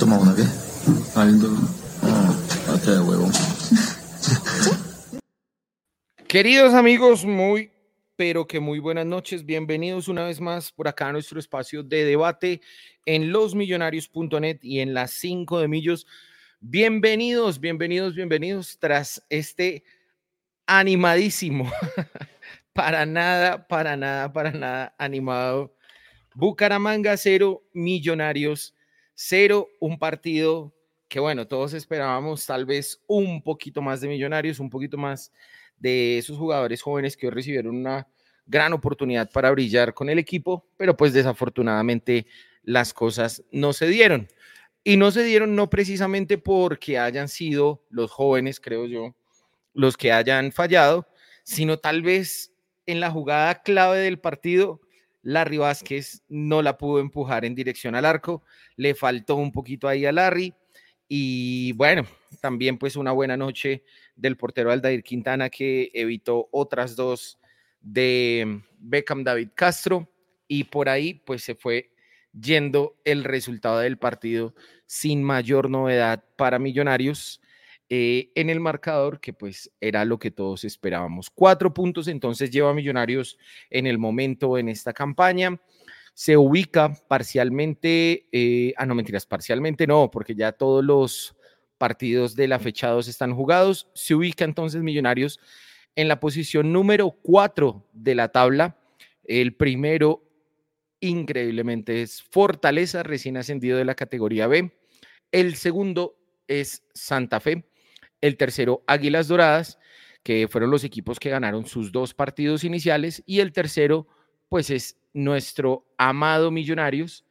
tomado una qué? Queridos amigos, muy, pero que muy buenas noches. Bienvenidos una vez más por acá a nuestro espacio de debate en losmillonarios.net y en las 5 de Millos. Bienvenidos, bienvenidos, bienvenidos tras este animadísimo, para nada, para nada, para nada animado. Bucaramanga cero, Millonarios cero, un partido que bueno, todos esperábamos tal vez un poquito más de Millonarios, un poquito más de esos jugadores jóvenes que hoy recibieron una gran oportunidad para brillar con el equipo, pero pues desafortunadamente las cosas no se dieron. Y no se dieron no precisamente porque hayan sido los jóvenes, creo yo, los que hayan fallado, sino tal vez en la jugada clave del partido, Larry Vázquez no la pudo empujar en dirección al arco, le faltó un poquito ahí a Larry. Y bueno, también pues una buena noche del portero Aldair Quintana que evitó otras dos de Beckham David Castro y por ahí pues se fue yendo el resultado del partido sin mayor novedad para Millonarios eh, en el marcador, que pues era lo que todos esperábamos. Cuatro puntos entonces lleva Millonarios en el momento en esta campaña. Se ubica parcialmente, eh, ah, no mentiras, parcialmente no, porque ya todos los partidos de la fecha 2 están jugados. Se ubica entonces Millonarios en la posición número 4 de la tabla. El primero, increíblemente, es Fortaleza, recién ascendido de la categoría B. El segundo es Santa Fe el tercero Águilas Doradas, que fueron los equipos que ganaron sus dos partidos iniciales, y el tercero, pues es nuestro amado Millonarios,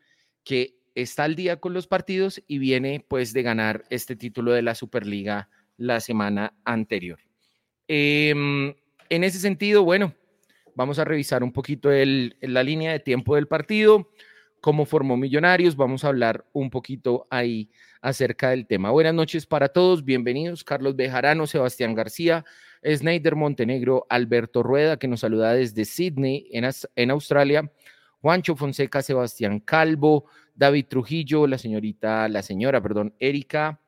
que está al día con los partidos y viene pues de ganar este título de la Superliga la semana anterior. Em, en ese sentido, bueno, vamos a revisar un poquito la línea de tiempo del partido cómo formó Millonarios. Vamos a hablar un poquito ahí acerca del tema. Buenas noches para todos, bienvenidos. Carlos Bejarano, Sebastián García, Snyder Montenegro, Alberto Rueda, que nos saluda desde Sydney, en, en Australia. Juancho Fonseca, Sebastián Calvo, David Trujillo, la señorita, la señora, perdón, Erika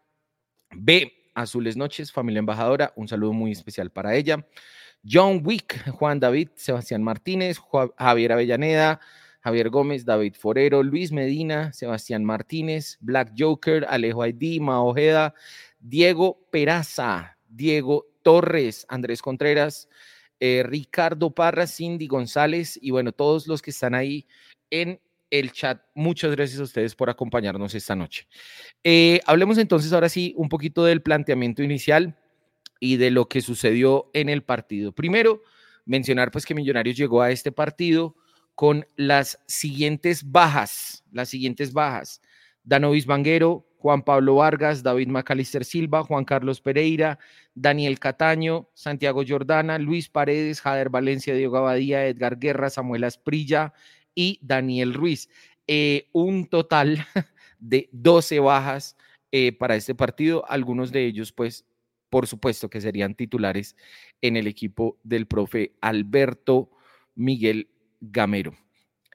B. Azules Noches, familia embajadora, un saludo muy especial para ella. John Wick, Juan David, Sebastián Martínez, Javier Avellaneda, Javier Gómez, David Forero, Luis Medina, Sebastián Martínez, Black Joker, Alejo Aidí, Ojeda, Diego Peraza, Diego Torres, Andrés Contreras, eh, Ricardo Parra, Cindy González y bueno, todos los que están ahí en el chat. Muchas gracias a ustedes por acompañarnos esta noche. Eh, hablemos entonces ahora sí un poquito del planteamiento inicial y de lo que sucedió en el partido. Primero, mencionar pues que Millonarios llegó a este partido con las siguientes bajas, las siguientes bajas. Danovis Vanguero, Juan Pablo Vargas, David Macalister Silva, Juan Carlos Pereira, Daniel Cataño, Santiago Jordana, Luis Paredes, Jader Valencia, Diego Abadía, Edgar Guerra, Samuel Asprilla y Daniel Ruiz. Eh, un total de 12 bajas eh, para este partido, algunos de ellos pues por supuesto que serían titulares en el equipo del profe Alberto Miguel Gamero.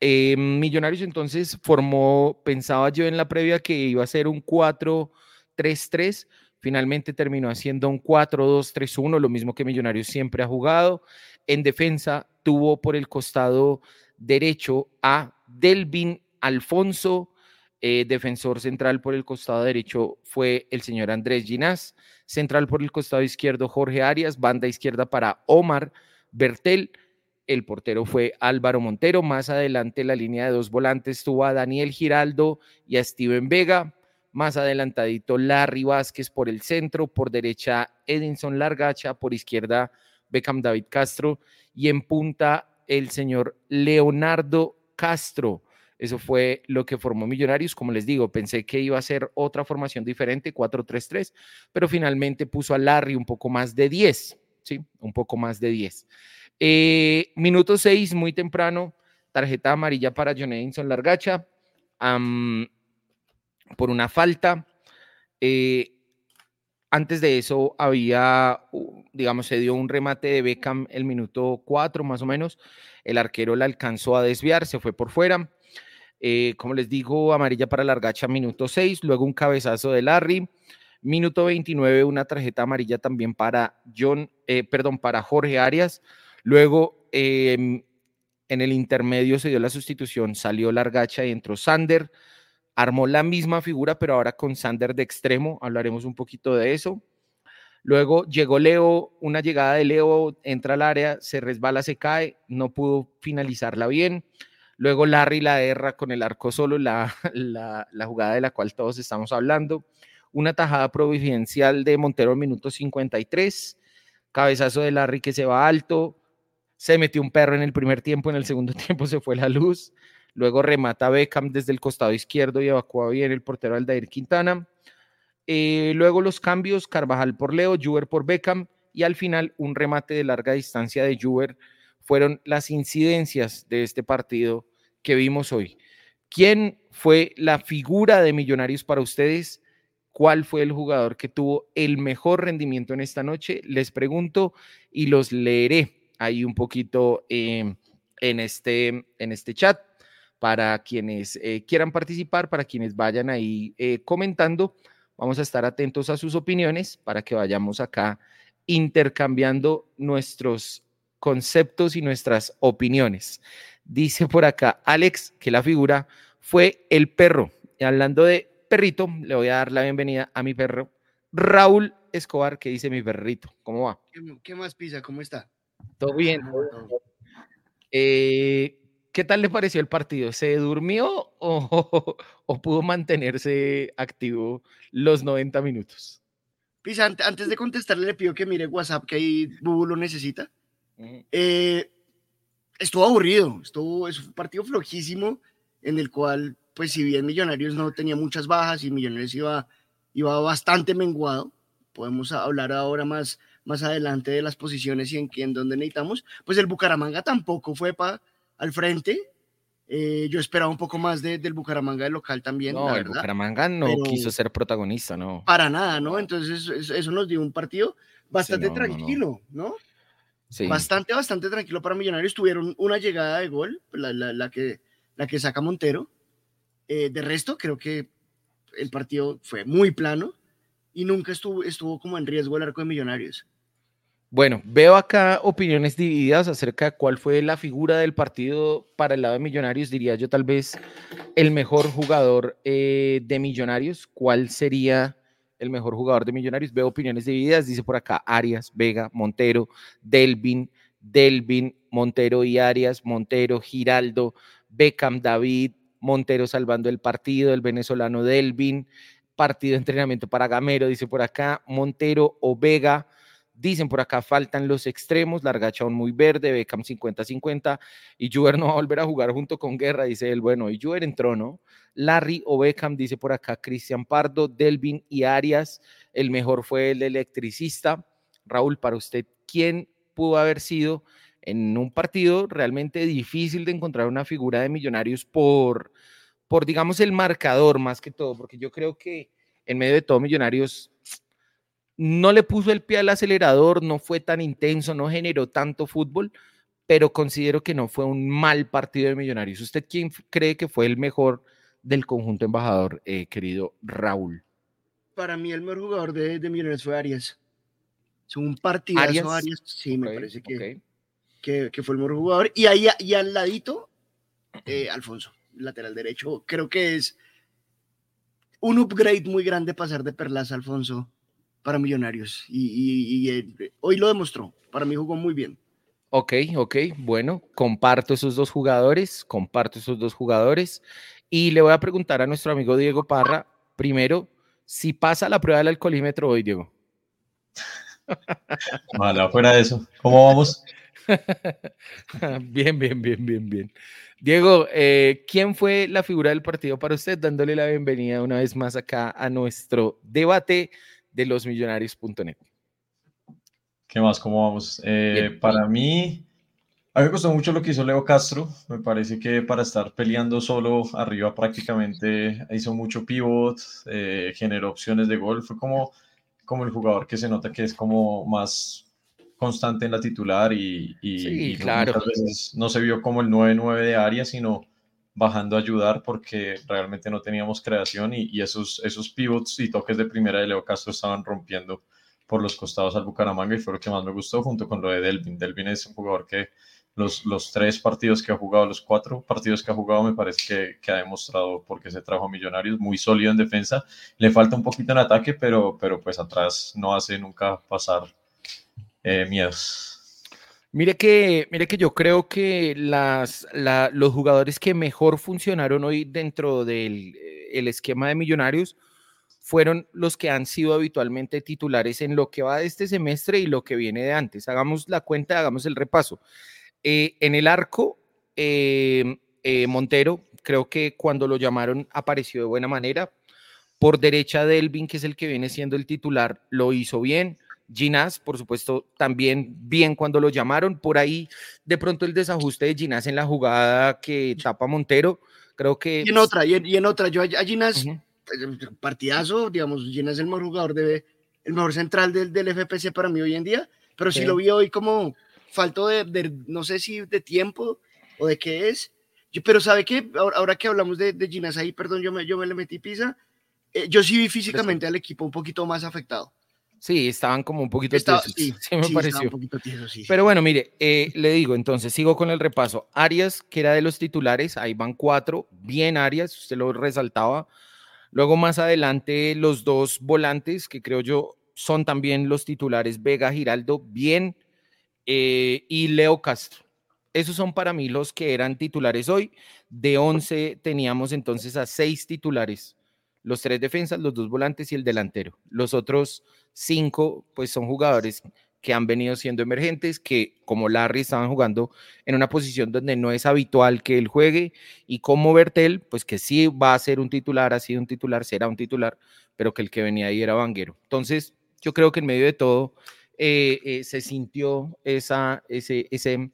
Eh, Millonarios entonces formó, pensaba yo en la previa que iba a ser un 4-3-3, finalmente terminó haciendo un 4-2-3-1, lo mismo que Millonarios siempre ha jugado. En defensa tuvo por el costado derecho a Delvin Alfonso, eh, defensor central por el costado derecho fue el señor Andrés Ginás, central por el costado izquierdo Jorge Arias, banda izquierda para Omar Bertel, el portero fue Álvaro Montero. Más adelante la línea de dos volantes tuvo a Daniel Giraldo y a Steven Vega. Más adelantadito Larry Vázquez por el centro, por derecha Edinson Largacha, por izquierda Beckham David Castro y en punta el señor Leonardo Castro. Eso fue lo que formó Millonarios. Como les digo, pensé que iba a ser otra formación diferente, 4-3-3, pero finalmente puso a Larry un poco más de 10, ¿sí? Un poco más de 10. Eh, minuto 6, muy temprano, tarjeta amarilla para John Edinson Largacha por una falta. Eh, antes de eso había, digamos, se dio un remate de Beckham el minuto 4 más o menos. El arquero la alcanzó a desviar, se fue por fuera. Eh, como les digo, amarilla para Largacha, minuto 6, luego un cabezazo de Larry. Minuto 29, una tarjeta amarilla también para John, perdón, para Jorge Arias. Luego, em, en el intermedio se dio la sustitución, salió Largacha y entró Sander. Armó la misma figura, pero ahora con Sander de extremo. Hablaremos un poquito de eso. Luego llegó Leo, una llegada de Leo, entra al área, se resbala, se cae, no pudo finalizarla bien. Luego Larry la erra con el arco solo, la, jugada de la cual todos estamos hablando. Una tajada providencial de Montero minuto 53. Cabezazo de Larry que se va alto. Se metió un perro en el primer tiempo, en el segundo tiempo se fue la luz. Luego remata Beckham desde el costado izquierdo y evacúa bien el portero Aldair Quintana. Eh, luego los cambios, Carvajal por Leo, Juber por Beckham y al final un remate de larga distancia de Juber fueron las incidencias de este partido que vimos hoy. ¿Quién fue la figura de Millonarios para ustedes? ¿Cuál fue el jugador que tuvo el mejor rendimiento en esta noche? Les pregunto y los leeré ahí un poquito em, en, este, en este chat para quienes eh, quieran participar, para quienes vayan ahí eh, comentando. Vamos a estar atentos a sus opiniones para que vayamos acá intercambiando nuestros conceptos y nuestras opiniones. Dice por acá Alex que la figura fue el perro. Y hablando de perrito, le voy a dar la bienvenida a mi perro, Raúl Escobar, que dice mi perrito. ¿Cómo va? ¿Qué, más pisa? ¿Cómo está? Todo bien. Eh, ¿Qué tal le pareció el partido? ¿Se durmió o, o, pudo mantenerse activo los 90 minutos? Pisa, antes de contestarle, le pido que mire WhatsApp, que ahí Bubu lo necesita. Eh, estuvo aburrido, estuvo, es un partido flojísimo en el cual, pues si bien Millonarios no tenía muchas bajas y Millonarios iba, iba bastante menguado, podemos hablar ahora más, más adelante de las posiciones y en, en dónde necesitamos, pues el Bucaramanga tampoco fue para al frente. Eh, yo esperaba un poco más del Bucaramanga del local también. No, el Bucaramanga no quiso ser protagonista, ¿no? Para nada, ¿no? Entonces eso, nos dio un partido bastante tranquilo, ¿no? Bastante, bastante tranquilo para Millonarios. Tuvieron una llegada de gol, la, la, que, la que saca Montero. Eh, de resto, creo que el partido fue muy plano y nunca estuvo, estuvo como en riesgo el arco de Millonarios. Bueno, veo acá opiniones divididas acerca de cuál fue la figura del partido para el lado de Millonarios. Diría yo tal vez el mejor jugador eh, de Millonarios. ¿Cuál sería el mejor jugador de Millonarios. Veo opiniones divididas, dice por acá Arias, Vega, Montero, Delvin, Delvin, Montero y Arias, Montero, Giraldo, Beckham, David, Montero salvando el partido, el venezolano Delvin, partido de entrenamiento para Gamero, dice por acá, Montero o Vega, Dicen por acá, faltan los extremos, Largacha muy verde, Beckham 50-50, y Juber no va a volver a jugar junto con Guerra, dice él. Bueno, y Juber entró, ¿no? Larry o Beckham, dice por acá Cristian Pardo, Delvin y Arias. El mejor fue el electricista. Raúl, para usted, ¿quién pudo haber sido en un partido realmente difícil de encontrar una figura de millonarios por, por digamos, el marcador más que todo? Porque yo creo que en medio de todo, Millonarios no le puso el pie al acelerador, no fue tan intenso, no generó tanto fútbol, pero considero que no fue un mal partido de Millonarios. ¿Usted quién cree que fue el mejor del conjunto embajador, eh, querido Raúl? Para mí el mejor jugador de, Millonarios fue Arias. Es un partidazo Arias, sí, me parece que, que, fue el mejor jugador. Y ahí y al ladito, eh, Alfonso, lateral derecho, creo que es un upgrade muy grande pasar de Perlas a Alfonso para Millonarios y, eh, hoy lo demostró. Para mí jugó muy bien. Ok, ok, bueno, comparto esos dos jugadores, comparto esos dos jugadores y le voy a preguntar a nuestro amigo Diego Parra, primero, si pasa la prueba del alcoholímetro hoy, Diego. Vale, fuera de eso, ¿cómo vamos? bien, bien, bien, bien, bien. Diego, eh, ¿quién fue la figura del partido para usted? Dándole la bienvenida una vez más acá a nuestro debate de losmillonarios.net. ¿Qué más? ¿Cómo vamos? Eh, para mí, a mí me gustó mucho lo que hizo Leo Castro. Me parece que para estar peleando solo arriba prácticamente hizo mucho pivot, eh, generó opciones de gol. Fue como, como el jugador que se nota que es como más constante en la titular y, y, claro. muchas veces no se vio como el 9-9 de área, sino bajando a ayudar porque realmente no teníamos creación y, esos, esos pivots y toques de primera de Leo Castro estaban rompiendo por los costados al Bucaramanga y fue lo que más me gustó junto con lo de Delvin. Delvin es un jugador que los, los tres partidos que ha jugado, los cuatro partidos que ha jugado, me parece que, que ha demostrado porque se trajo a Millonarios, muy sólido en defensa. Le falta un poquito en ataque, pero, pero pues atrás no hace nunca pasar eh, miedos. Mire que, mire que yo creo que los jugadores que mejor funcionaron hoy dentro del eh, el esquema de Millonarios fueron los que han sido habitualmente titulares en lo que va de este semestre y lo que viene de antes. Hagamos la cuenta, hagamos el repaso. Eh, en el arco, em, eh, Montero, creo que cuando lo llamaron apareció de buena manera. Por derecha, Delvin, que es el que viene siendo el titular, lo hizo bien. Ginás, por supuesto, también bien cuando lo llamaron. Por ahí, de pronto, el desajuste de Ginás en la jugada que tapa Montero. Creo que. Y en otra, y en, otra. Yo a Ginás pues, partidazo, digamos, Gina es el mejor jugador de, el mejor central del, del FPC para mí hoy en día, pero si lo vi hoy como falto de, no sé si de tiempo o de qué es, pero sabe que ahora, que hablamos de, de Ginas ahí, perdón, yo me, yo me le metí pisa, eh, yo sí vi físicamente al equipo un poquito más afectado. Sí, estaban como un poquito tiesos. Sí, me pareció. Pero bueno, mire, eh, le digo, entonces sigo con el repaso. Arias, que era de los titulares, ahí van cuatro, bien Arias, usted lo resaltaba, Luego más adelante los dos volantes que creo yo son también los titulares Vega Giraldo, bien, eh, y Leo Castro. Esos son para mí los que eran titulares hoy. De 11 teníamos entonces a seis titulares, los tres defensas, los dos volantes y el delantero. Los otros cinco pues son jugadores que han venido siendo emergentes, que como Larry estaban jugando en una posición donde no es habitual que él juegue, y como Bertel, pues que sí va a ser un titular, ha sido un titular, será un titular, pero que el que venía ahí era Vanguero. Entonces, yo creo que en medio de todo eh, eh, se sintió esa, esa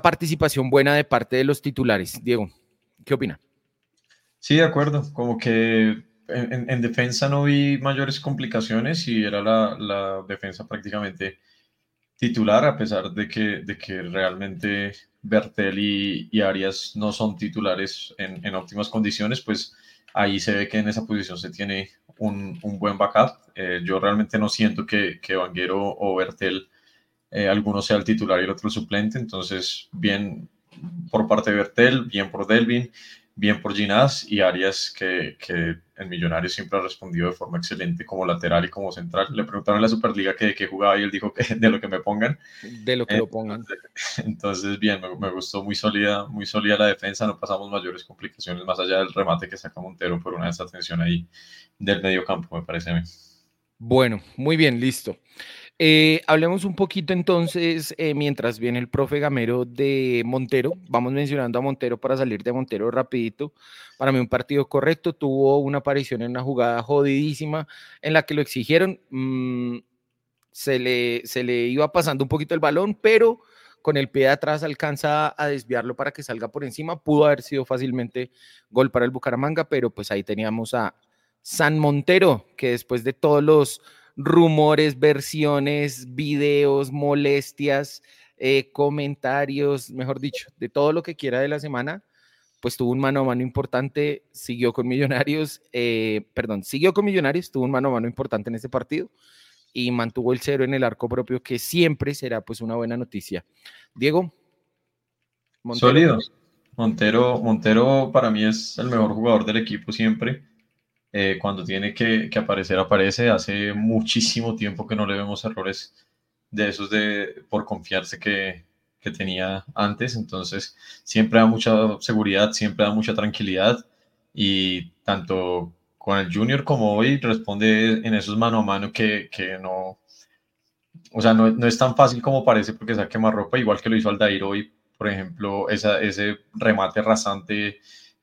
participación buena de parte de los titulares. Diego, ¿qué opina? Sí, de acuerdo, como que en, defensa no vi mayores complicaciones y era la, defensa prácticamente titular, a pesar de que, de que realmente Bertel y, Arias no son titulares en, óptimas condiciones, pues ahí se ve que en esa posición se tiene un, buen backup. Eh, yo realmente no siento que, que o Bertel, eh, alguno sea el titular y el otro el suplente, entonces bien por parte de Bertel, bien por Delvin bien por Ginás y Arias, que, que en Millonarios siempre ha respondido de forma excelente como lateral y como central. Le preguntaron en la Superliga que, que jugaba y él dijo que de lo que me pongan. De lo que lo pongan. Entonces, bien, me, gustó muy sólida, muy sólida la defensa, no pasamos mayores complicaciones más allá del remate que saca Montero por una desatención ahí del medio campo, me parece a mí. Bueno, muy bien, listo. Eh, hablemos un poquito entonces, eh, mientras viene el profe Gamero de Montero, vamos mencionando a Montero para salir de Montero rapidito. Para mí un partido correcto, tuvo una aparición en una jugada jodidísima en la que lo exigieron, mm, se, le, se le iba pasando un poquito el balón, pero con el pie de atrás alcanza a desviarlo para que salga por encima. Pudo haber sido fácilmente gol para el Bucaramanga, pero pues ahí teníamos a San Montero, que después de todos los rumores, versiones, videos, molestias, eh, comentarios, mejor dicho, de todo lo que quiera de la semana, pues tuvo un mano a mano importante, siguió con Millonarios, eh, perdón, siguió con Millonarios, tuvo un mano a mano importante en este partido y mantuvo el cero en el arco propio, que siempre será pues una buena noticia. Diego. Sólido. Montero, Montero para mí es el mejor jugador del equipo siempre. Eh, cuando tiene que, aparecer, aparece. Hace muchísimo tiempo que no le vemos errores de esos de por confiarse que, tenía antes. Entonces, siempre da mucha seguridad, siempre da mucha tranquilidad. Y tanto con el Junior como hoy responde en esos mano a mano que, no. O sea, no, es tan fácil como parece porque saque más ropa, igual que lo hizo Aldair hoy, por ejemplo, esa, ese remate rasante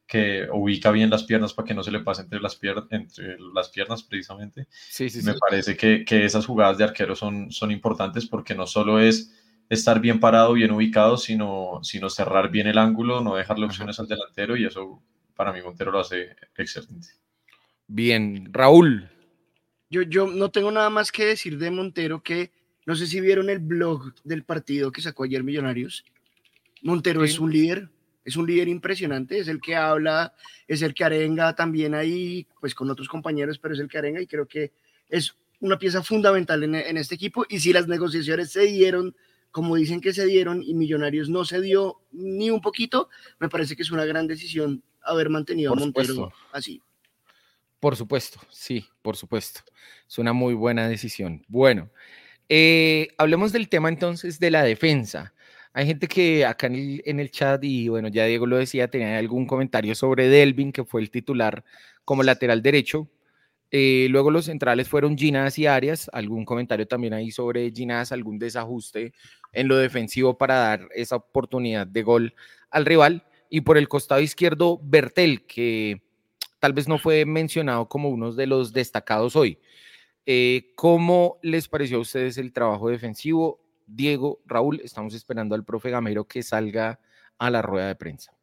que ubica bien las piernas para que no se le pase entre las, piernas entre las piernas precisamente. Sí, sí, Me parece que, que, esas jugadas de arquero son, son importantes porque no solo es estar bien parado, bien ubicado, sino, sino cerrar bien el ángulo, no dejarle opciones al delantero y eso para mí Montero lo hace excelente. Bien, Raúl. Yo, yo no tengo nada más que decir de Montero que no sé si vieron el blog del partido que sacó ayer Millonarios. Montero es un líder, es un líder impresionante, es el que habla, es el que arenga también ahí, pues con otros compañeros, pero es el que arenga y creo que es una pieza fundamental en, en este equipo. Y si las negociaciones se dieron como dicen que se dieron y Millonarios no se dio ni un poquito, me parece que es una gran decisión haber mantenido a Montero así. Por supuesto, sí, por supuesto. Es una muy buena decisión. Bueno, eh, hablemos del tema entonces de la defensa. Hay gente que acá en el, chat, y bueno, ya Diego lo decía, tenía algún comentario sobre Delvin, que fue el titular como lateral derecho. Eh, luego los centrales fueron Ginás y Arias. Algún comentario también ahí sobre Ginás, algún desajuste en lo defensivo para dar esa oportunidad de gol al rival. Y por el costado izquierdo, Bertel, que tal vez no fue mencionado como uno de los destacados hoy. Eh, ¿Cómo les pareció a ustedes el trabajo defensivo? Diego, Raúl, estamos esperando al profe Gamero que salga a la rueda de prensa.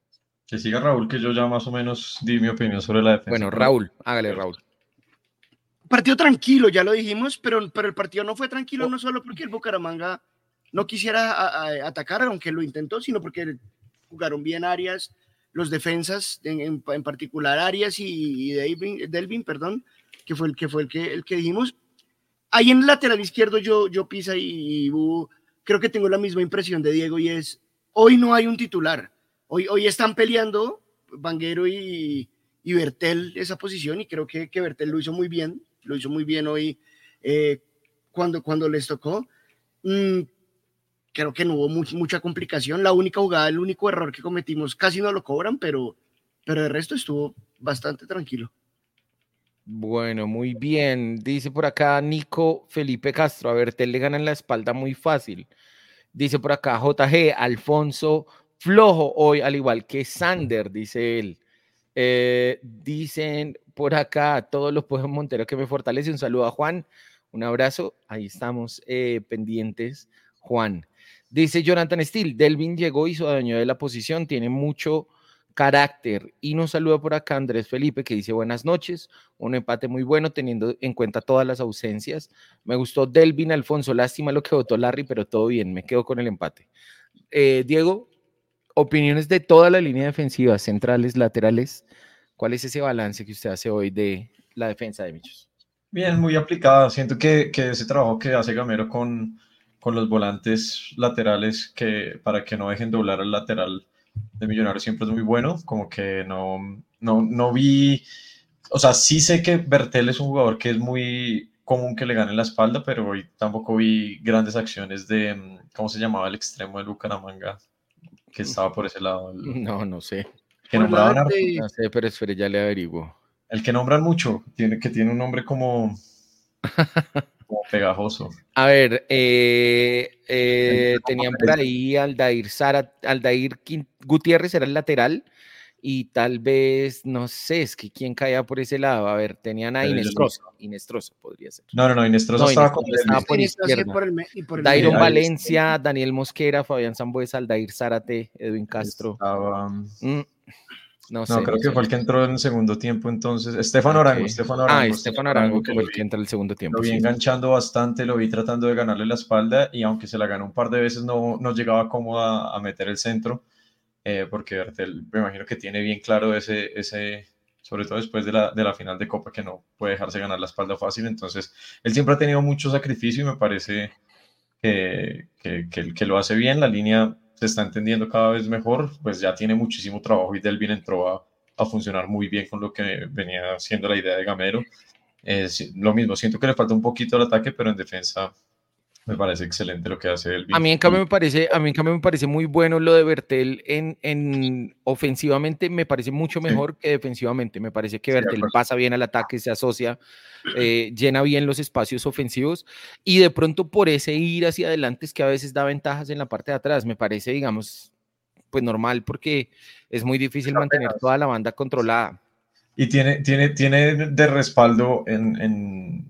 Que siga Raúl, que yo ya más o menos di mi opinión sobre la defensa. Bueno, Raúl, hágale, Raúl. Partido tranquilo, ya lo dijimos, pero, pero el partido no fue tranquilo oh. no solo porque el Bucaramanga no quisiera atacar, aunque lo intentó, sino porque jugaron bien Arias, los defensas, en, particular Arias y, Delvin, perdón, que fue el que fue el que, el que dijimos. Ahí en el lateral izquierdo yo, yo Pisa y, creo que tengo la misma impresión de Diego y es, hoy no hay un titular, hoy, hoy están peleando Vanguero y, y Bertel esa posición y creo que, que Bertel lo hizo muy bien, lo hizo muy bien hoy eh, cuando, cuando les tocó. Mm, creo que no hubo mucha complicación. La única jugada, el único error que cometimos, casi no lo cobran, pero, pero el resto estuvo bastante tranquilo. Bueno, muy bien. Dice por acá Nico Felipe Castro. A ver, te le ganan la espalda muy fácil. Dice por acá JG Alfonso Flojo hoy, al igual que Sander, dice él. Eh, dicen por acá todos los pueblos Montero que me fortalece. Un saludo a Juan. Un abrazo. Ahí estamos eh, pendientes, Juan. Dice Jonathan Steele, Delvin llegó y su dueño de la posición, tiene mucho carácter. Y nos saluda por acá Andrés Felipe, que dice buenas noches, un empate muy bueno teniendo en cuenta todas las ausencias. Me gustó Delvin Alfonso, lástima lo que votó Larry, pero todo bien, me quedo con el empate. Eh, Diego, opiniones de toda la línea defensiva, centrales, laterales. ¿Cuál es ese balance que usted hace hoy de la defensa de Michos? Bien, muy aplicada. Siento que, que ese trabajo que hace Gamero con con los volantes laterales que para que no dejen doblar al lateral de Millonarios siempre es muy bueno, como que no, no, no vi, o sea, sí sé que Bertel es un jugador que es muy común que le gane la espalda, pero hoy tampoco vi grandes acciones de, ¿cómo se llamaba el extremo de Bucaramanga? Que estaba por ese lado. no, no sé. Que nombraban No sé, pero espere, ya le averiguo. El que nombran mucho, tiene, que tiene un nombre como... pegajoso. A ver, eh, eh, tenían por ahí Aldair, Sara, Aldair Gutiérrez era el lateral y tal vez, no sé, es que quién caía por ese lado. A ver, tenían a Inestrosa. Inestrosa podría ser. No, no, no, Inestrosa, estaba, por izquierda. Dairon Valencia, Daniel Mosquera, Fabián Zambuesa, Aldair Zárate, Edwin Castro. Mm. No, creo que fue el que entró en el segundo tiempo entonces. Estefano Arango, Estefano Arango. Ah, Estefano Arango, que fue el que entra en el segundo tiempo. Lo vi enganchando bastante, lo vi tratando de ganarle la espalda y aunque se la ganó un par de veces no, no llegaba cómoda a meter el centro, eh, porque Bertel me imagino que tiene bien claro ese, ese sobre todo después de la, de la final de Copa, que no puede dejarse ganar la espalda fácil. Entonces, él siempre ha tenido mucho sacrificio y me parece que, que, que, que lo hace bien. La línea se está entendiendo cada vez mejor, pues ya tiene muchísimo trabajo y Delvin entró a, a funcionar muy bien con lo que venía siendo la idea de Gamero. lo mismo, siento que le falta un poquito el ataque, pero en defensa me parece excelente lo que hace él. A mí en cambio me parece, a mí en cambio me parece muy bueno lo de Bertel en, en ofensivamente me parece mucho mejor que defensivamente. Me parece que Bertel pasa bien al ataque, se asocia, eh, llena bien los espacios ofensivos y de pronto por ese ir hacia adelante es que a veces da ventajas en la parte de atrás. Me parece, digamos, pues normal porque es muy difícil mantener toda la banda controlada. Y tiene, tiene, tiene de respaldo en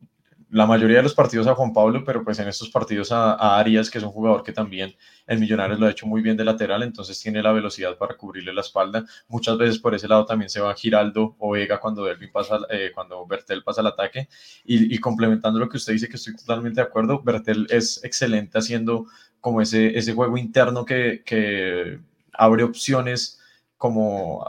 la mayoría de los partidos a Juan Pablo, pero pues en estos partidos a, Arias, que es un jugador que también el Millonarios lo ha hecho muy bien de lateral, entonces tiene la velocidad para cubrirle la espalda. Muchas veces por ese lado también se va Giraldo o Vega cuando Delvin pasa, eh, cuando Bertel pasa al ataque. Y, complementando lo que usted dice, que estoy totalmente de acuerdo, Bertel es excelente haciendo como ese, ese juego interno que, que abre opciones como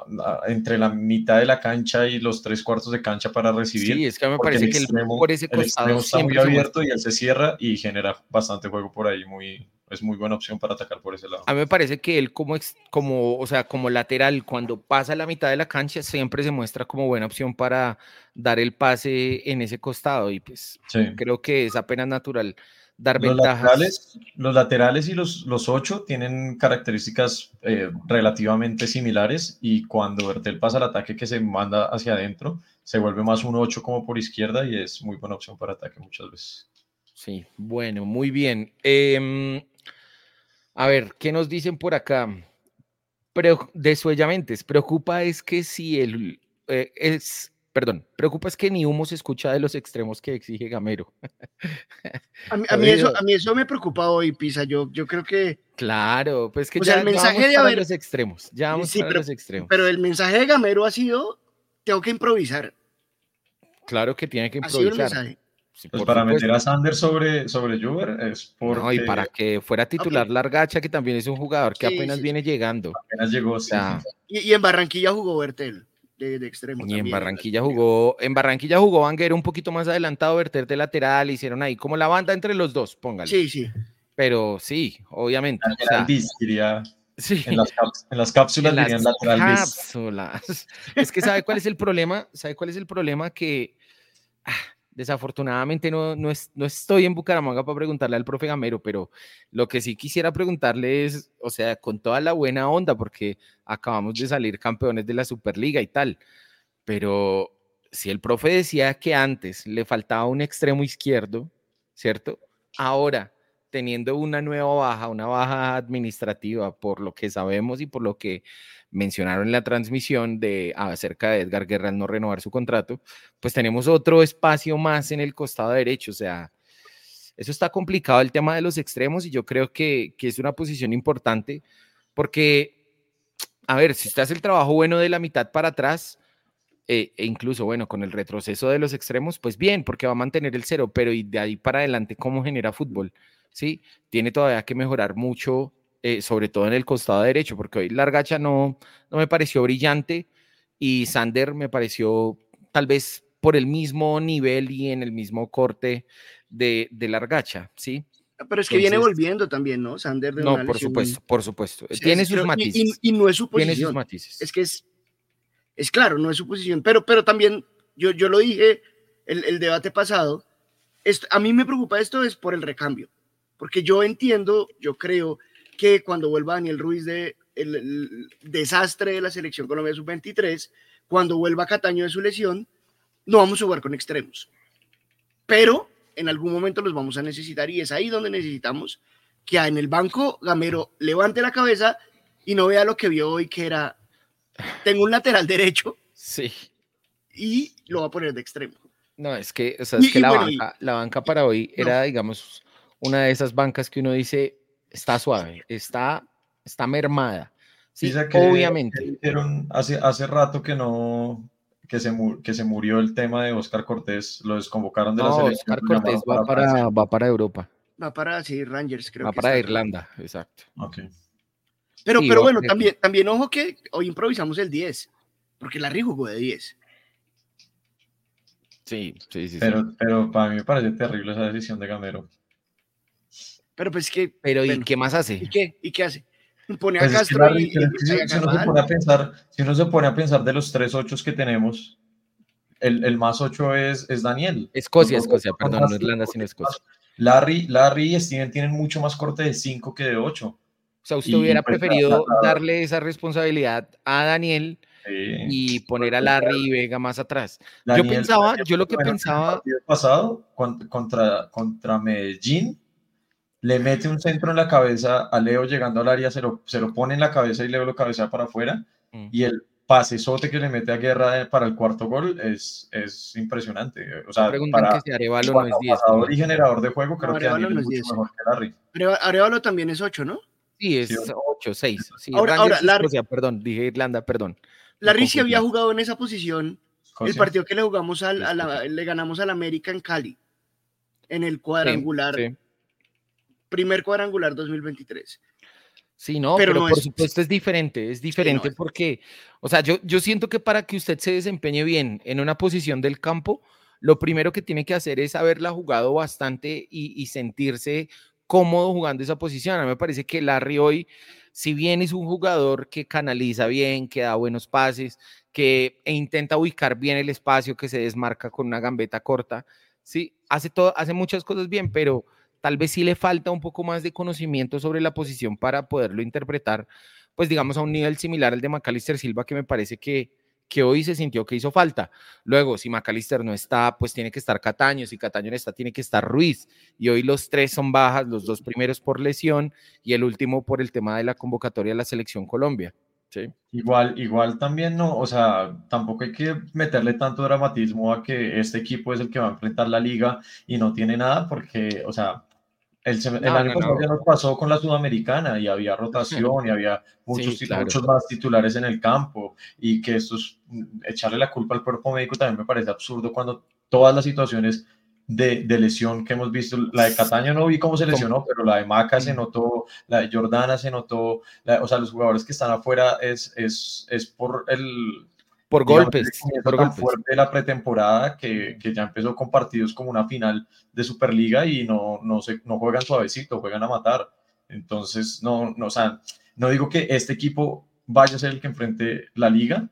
entre la mitad de la cancha y los tres cuartos de cancha para recibir. Sí, es que me parece que por ese costado está muy abierto y él se cierra y genera bastante juego por ahí, muy, es muy buena opción para atacar por ese lado. A mí me parece que él como, como, o sea, como lateral, cuando pasa la mitad de la cancha, siempre se muestra como buena opción para dar el pase en ese costado y pues creo que es apenas natural dar los Laterales, los laterales y los, los ocho tienen características eh, relativamente similares y cuando Bertel pasa el ataque que se manda hacia adentro, se vuelve más un 8 como por izquierda y es muy buena opción para ataque muchas veces. Sí, bueno, muy bien. Em, a ver, ¿qué nos dicen por acá? Pero, desuellamente, preocupa es que si el eh, es perdón, preocupa es que ni humo se escucha de los extremos que exige Gamero. a, mí, eso, me preocupa hoy, Pisa. Yo, yo creo que. Claro, pues que ya el mensaje de los extremos. Ya vamos sí, pero, los extremos. Pero el mensaje de Gamero ha sido: tengo que improvisar. Claro que tiene que improvisar. pues para meter a Sander sobre, sobre Juber es por. No, y para que fuera titular Largacha, que también es un jugador que apenas viene llegando. Apenas llegó, sí. y, y, en Barranquilla jugó Bertel de, extremo. Y en Barranquilla jugó, en Barranquilla jugó Vanguer un poquito más adelantado, Verter de lateral, hicieron ahí como la banda entre los dos, póngale. Sí, sí. Pero sí, obviamente. sí. en, las cápsulas en las cápsulas. es que sabe cuál es el problema, sabe cuál es el problema que ah, Desafortunadamente no, no, no, estoy en Bucaramanga para preguntarle al profe Gamero, pero lo que sí quisiera preguntarle es, o sea, con toda la buena onda, porque acabamos de salir campeones de la Superliga y tal, pero si el profe decía que antes le faltaba un extremo izquierdo, ¿cierto? Ahora, teniendo una nueva baja, una baja administrativa, por lo que sabemos y por lo que mencionaron en la transmisión de acerca de Edgar Guerra al no renovar su contrato, pues tenemos otro espacio más en el costado derecho, o sea, eso está complicado el tema de los extremos y yo creo que, es una posición importante porque, a ver, si usted hace el trabajo bueno de la mitad para atrás, eh, e incluso, bueno, con el retroceso de los extremos, pues bien, porque va a mantener el cero, pero y de ahí para adelante, ¿cómo genera fútbol? ¿Sí? Tiene todavía que mejorar mucho eh, sobre todo en el costado derecho, porque hoy Largacha no, no me pareció brillante y Sander me pareció tal vez por el mismo nivel y en el mismo corte de, de Largacha, ¿sí? Pero es que viene volviendo también, ¿no? Sander de No, por supuesto, por supuesto. Tiene sus matices. Y, no es su posición. Tiene sus matices. Es que es, es claro, no es su posición. Pero, pero también, yo, yo lo dije el, el debate pasado, esto, a mí me preocupa esto es por el recambio. Porque yo entiendo, yo creo que cuando vuelva Daniel Ruiz de el, desastre de la selección Colombia sub-23, cuando vuelva Cataño de su lesión, no vamos a jugar con extremos. Pero en algún momento los vamos a necesitar y es ahí donde necesitamos que en el banco Gamero levante la cabeza y no vea lo que vio hoy, que era, tengo un lateral derecho. Sí. Y lo va a poner de extremo. No, es que, o sea, es que la, banca, la banca para hoy era, digamos, una de esas bancas que uno dice, está suave, está, está mermada. Sí, obviamente. hace, hace rato que no, que se, que se murió el tema de Oscar Cortés, lo desconvocaron de la selección. Oscar Cortés va para, va para Europa. Va para, sí, Rangers, creo. Va para Irlanda, exacto. Pero, pero bueno, también, también ojo que hoy improvisamos el 10, porque Larry jugó de 10. Sí, sí, sí. Pero, pero para mí me parece terrible esa decisión de Gamero. Pero pues que. Pero ¿y qué más hace? ¿Y qué? ¿Y qué hace? Pone a pues Castro y, si, uno se pone a pensar, si uno se pone a pensar de los tres ochos que tenemos, el, el más ocho es, es Daniel. Escocia, Escocia, perdón, no Irlanda, sino Escocia. Larry, Larry y Steven tienen mucho más corte de cinco que de ocho. O sea, usted hubiera pues, preferido darle esa responsabilidad a Daniel y poner a Larry y Vega más atrás. yo pensaba, yo lo que pensaba. El pasado contra, contra Medellín, le mete un centro en la cabeza a Leo llegando al área, se lo, se lo pone en la cabeza y Leo lo cabecea para afuera. Mm. Y el pasesote que le mete a Guerra para el cuarto gol es, es impresionante. O sea, para que si Arevalo no es 10. y generador de juego, creo que Daniel es mucho mejor que Larry. Pero Arevalo también es 8, ¿no? Sí, es 8, 6. Sí, ahora, ahora Larry, perdón, dije Irlanda, perdón. Larry sí había jugado en esa posición. El partido que le jugamos al, a la, le ganamos al América en Cali, en el cuadrangular. sí primer cuadrangular 2023. Sí, no, pero, por supuesto es diferente, es diferente porque, o sea, yo, yo siento que para que usted se desempeñe bien en una posición del campo, lo primero que tiene que hacer es haberla jugado bastante y, sentirse cómodo jugando esa posición. A mí me parece que Larry hoy, si bien es un jugador que canaliza bien, que da buenos pases, que e intenta ubicar bien el espacio, que se desmarca con una gambeta corta, sí, hace, todo, hace muchas cosas bien, pero tal vez sí le falta un poco más de conocimiento sobre la posición para poderlo interpretar, pues digamos a un nivel similar al de Macalister Silva, que me parece que, que hoy se sintió que hizo falta. Luego, si Macalister no está, pues tiene que estar Cataño, si Cataño no está, tiene que estar Ruiz. Y hoy los tres son bajas, los dos primeros por lesión y el último por el tema de la convocatoria de la selección Colombia. Sí. Igual, igual también no, o sea, tampoco hay que meterle tanto dramatismo a que este equipo es el que va a enfrentar la liga y no tiene nada, porque, o sea, el, año pasado ya nos pasó con la Sudamericana y había rotación y había muchos, muchos más titulares en el campo y que esto es, mm, echarle la culpa al cuerpo médico también me parece absurdo cuando todas las situaciones de, de, lesión que hemos visto, la de Cataño no vi cómo se lesionó, pero la de Maca se notó, la de Jordana se notó, o sea, los jugadores que están afuera es, es, es por el, por golpes. Por tan fuerte la pretemporada que, que, ya empezó con partidos como una final de Superliga y no, no, se, no juegan suavecito, juegan a matar. Entonces, no, no, o sea, no digo que este equipo vaya a ser el que enfrente la liga,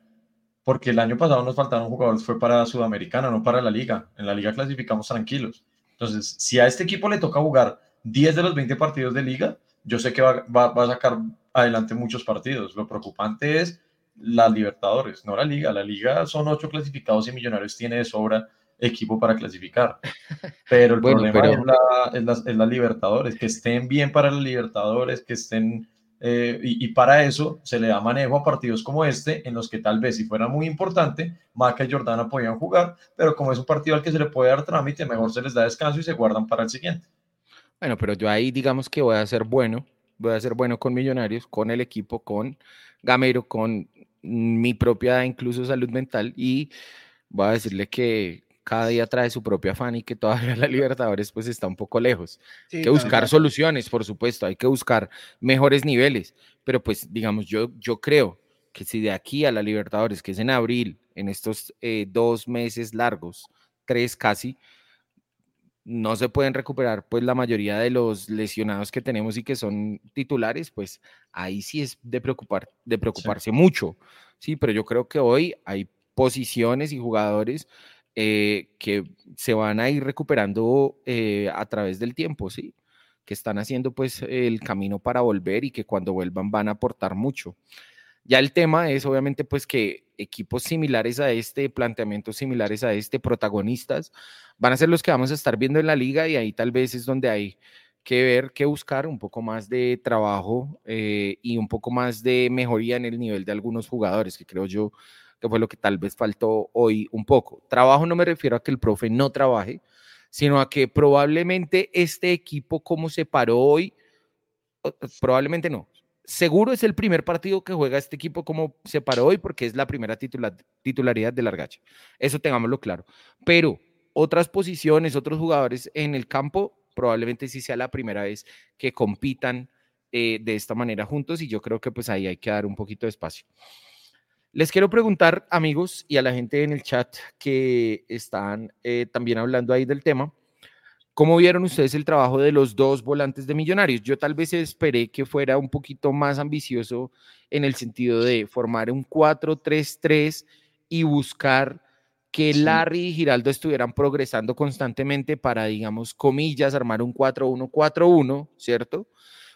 porque el año pasado nos faltaron jugadores, fue para Sudamericana, no para la liga. En la liga clasificamos tranquilos. Entonces, si a este equipo le toca jugar 10 de los 20 partidos de liga, yo sé que va, va, va a sacar adelante muchos partidos. Lo preocupante es la Libertadores, no la Liga. La Liga son ocho clasificados y Millonarios tiene de sobra equipo para clasificar. Pero el problema Es, la, Libertadores, que estén bien para la Libertadores, que estén... Eh, y, para eso se le da manejo a partidos como este, en los que tal vez si fuera muy importante, Maca y Jordana podían jugar, pero como es un partido al que se le puede dar trámite, mejor se les da descanso y se guardan para el siguiente. Bueno, pero yo ahí digamos que voy a ser bueno, voy a ser bueno con Millonarios, con el equipo, con Gamero, con mi propia incluso salud mental y voy a decirle que cada día trae su propia afán y que todavía la Libertadores pues está un poco lejos. hay que buscar soluciones, por supuesto, hay que buscar mejores niveles, pero pues digamos, yo, yo creo que si de aquí a la Libertadores, que es en abril, en estos eh, dos meses largos, tres casi, no se pueden recuperar pues la mayoría de los lesionados que tenemos y que son titulares, pues ahí sí es de, preocupar, de preocuparse mucho. Sí, pero yo creo que hoy hay posiciones y jugadores eh, que se van a ir recuperando eh, a través del tiempo, sí, que están haciendo pues el camino para volver y que cuando vuelvan van a aportar mucho. Ya el tema es obviamente pues que equipos similares a este, planteamientos similares a este, protagonistas, van a ser los que vamos a estar viendo en la liga y ahí tal vez es donde hay que ver, que buscar un poco más de trabajo eh, y un poco más de mejoría en el nivel de algunos jugadores, que creo yo que fue lo que tal vez faltó hoy un poco. Trabajo no me refiero a que el profe no trabaje, sino a que probablemente este equipo como se paró hoy, probablemente no, seguro es el primer partido que juega este equipo como se paró hoy porque es la primera titularidad de Largacha. Eso tengámoslo claro. Pero otras posiciones, otros jugadores en el campo, probablemente sí sea la primera vez que compitan eh, de esta manera juntos y yo creo que pues ahí hay que dar un poquito de espacio. Les quiero preguntar, amigos, y a la gente en el chat que están eh, también hablando ahí del tema, ¿Cómo vieron ustedes el trabajo de los dos volantes de Millonarios? Yo tal vez esperé que fuera un poquito más ambicioso en el sentido de formar un 4-3-3 y buscar que Larry y Giraldo estuvieran progresando constantemente para, digamos, comillas, armar un 4-1-4-1, ¿cierto?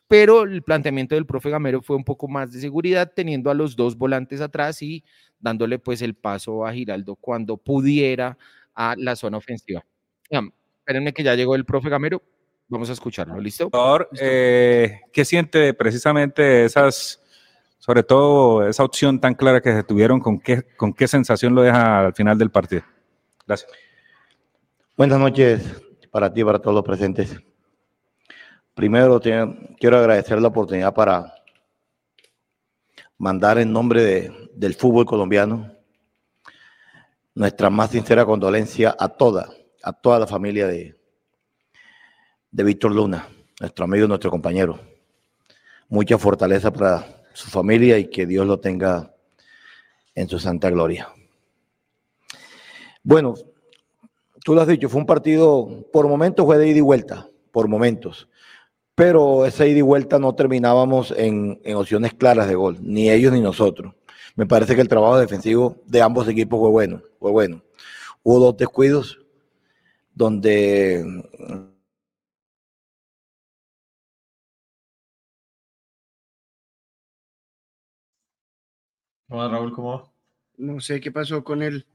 Pero el planteamiento del profe Gamero fue un poco más de seguridad, teniendo a los dos volantes atrás y dándole pues el paso a Giraldo cuando pudiera a la zona ofensiva. Espérenme que ya llegó el profe Gamero. Vamos a escucharlo, ¿listo? Eh, ¿Qué siente precisamente esas, sobre todo esa opción tan clara que se tuvieron? ¿Con qué, con qué sensación lo deja al final del partido? Gracias. Buenas noches para ti y para todos los presentes. Primero quiero agradecer la oportunidad para mandar en nombre del fútbol colombiano nuestra más sincera condolencia a toda a toda la familia de, de Víctor Luna, nuestro amigo nuestro compañero. mucha fortaleza para su familia y que Dios lo tenga en su santa gloria. Bueno, tú lo has dicho, fue un partido, por momentos fue de ida y vuelta, por momentos. Pero esa ida y vuelta no terminábamos en, en opciones claras de gol, ni ellos ni nosotros. Me parece que el trabajo defensivo de ambos equipos fue bueno, fue bueno. Hubo dos descuidos donde Hola Raúl, ¿cómo va? No sé qué pasó con el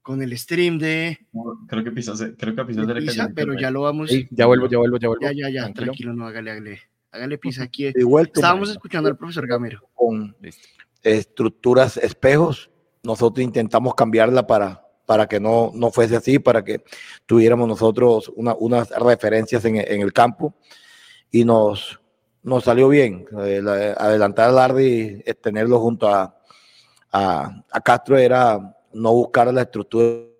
con el stream de Creo que Pisa, creo que Pisa de Pisa, pero internet. ya lo vamos. Sí, ya vuelvo, ya vuelvo, ya vuelvo. Ya, ya, ya, Tranquilo. tranquilo, no, hágale, hágale. Hágale Pisa aquí. Estábamos escuchando al profesor Gamero. con Listo. estructuras espejos. Nosotros intentamos cambiarla para, para que no, no fuese así, para que tuviéramos nosotros una- unas referencias en, el campo y nos, nos salió bien. Eh, la- adelantar al Ardi, eh, tenerlo junto a, a, a Castro era no buscar la estructura.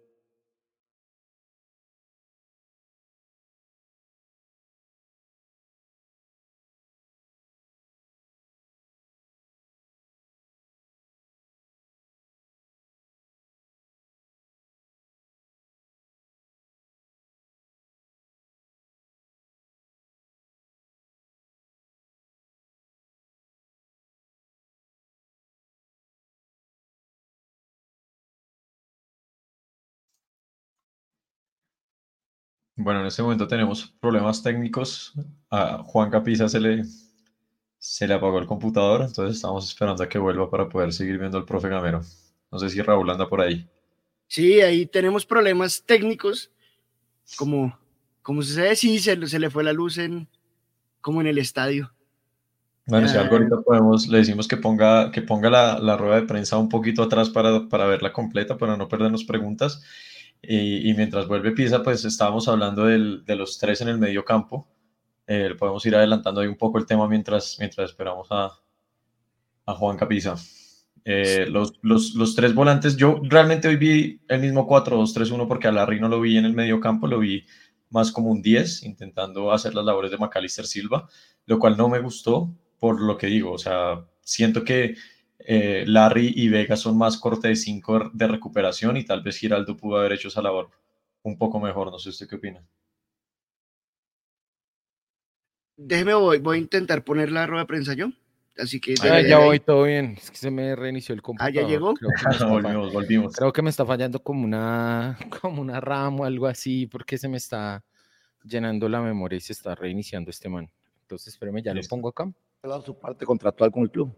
Bueno, en este momento tenemos problemas técnicos. A Juan Capiza se le, se le apagó el computador, entonces estamos esperando a que vuelva para poder seguir viendo al profe Gamero. No sé si Raúl anda por ahí. Sí, ahí tenemos problemas técnicos, como, como se sabe, sí, se, le- se le fue la luz en, como en el estadio. Bueno, si Ah. algo ahorita podemos, le decimos que ponga, que ponga la, la rueda de prensa un poquito atrás para, para verla completa, para no perdernos preguntas. Y, y mientras vuelve Pisa, pues estábamos hablando del- de los tres en el medio campo. Eh, podemos ir adelantando ahí un poco el tema mientras, mientras esperamos a, a Juan Capiza. Eh, los, los, los tres volantes, yo realmente hoy vi el mismo 4-2-3-1 porque a Larry no lo vi en el medio campo, lo vi más como un 10, intentando hacer las labores de Macalister Silva, lo cual no me gustó por lo que digo, o sea, siento que eh, Larry y Vega son más corte de 5 de recuperación y tal vez Giraldo pudo haber hecho esa labor un poco mejor, no sé usted qué opina. Déjeme, voy, voy a intentar poner la rueda de prensa yo. Así que. Ah, Ah, ya voy, todo bien. Es que se me reinició el computador. llegó? Creo que, volvimos, volvimos. creo que me está fallando como una, como una RAM o algo así, porque se me está llenando la memoria y se está reiniciando este man. Entonces, espérame, ya Listo. lo pongo acá. su parte contractual con el club.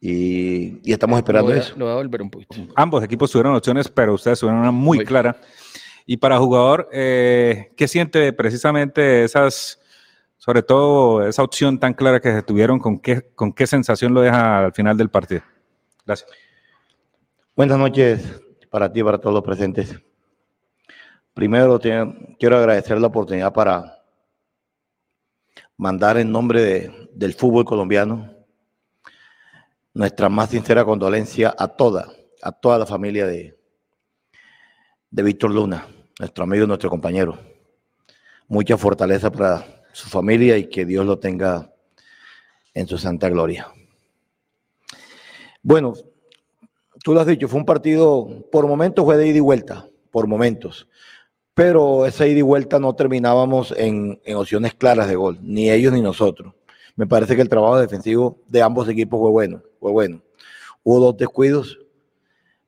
Y, y estamos esperando lo a, eso. Lo voy a volver un poquito. Ambos equipos tuvieron opciones, pero ustedes tuvieron una muy Muy- clara. Y para jugador, eh, ¿qué siente precisamente esas, sobre todo esa opción tan clara que se tuvieron? ¿Con qué, con qué sensación lo deja al final del partido? Gracias. Buenas noches para ti y para todos los presentes. Primero te- quiero agradecer la oportunidad para mandar en nombre de- del fútbol colombiano nuestra más sincera condolencia a toda, a toda la familia de, de Víctor Luna, nuestro amigo y nuestro compañero. Mucha fortaleza para su familia y que Dios lo tenga en su santa gloria. Bueno, tú lo has dicho, fue un partido, por momentos fue de ida y vuelta, por momentos. Pero esa ida y vuelta no terminábamos en, en opciones claras de gol, ni ellos ni nosotros. Me parece que el trabajo defensivo de ambos equipos fue bueno, fue bueno. Hubo dos descuidos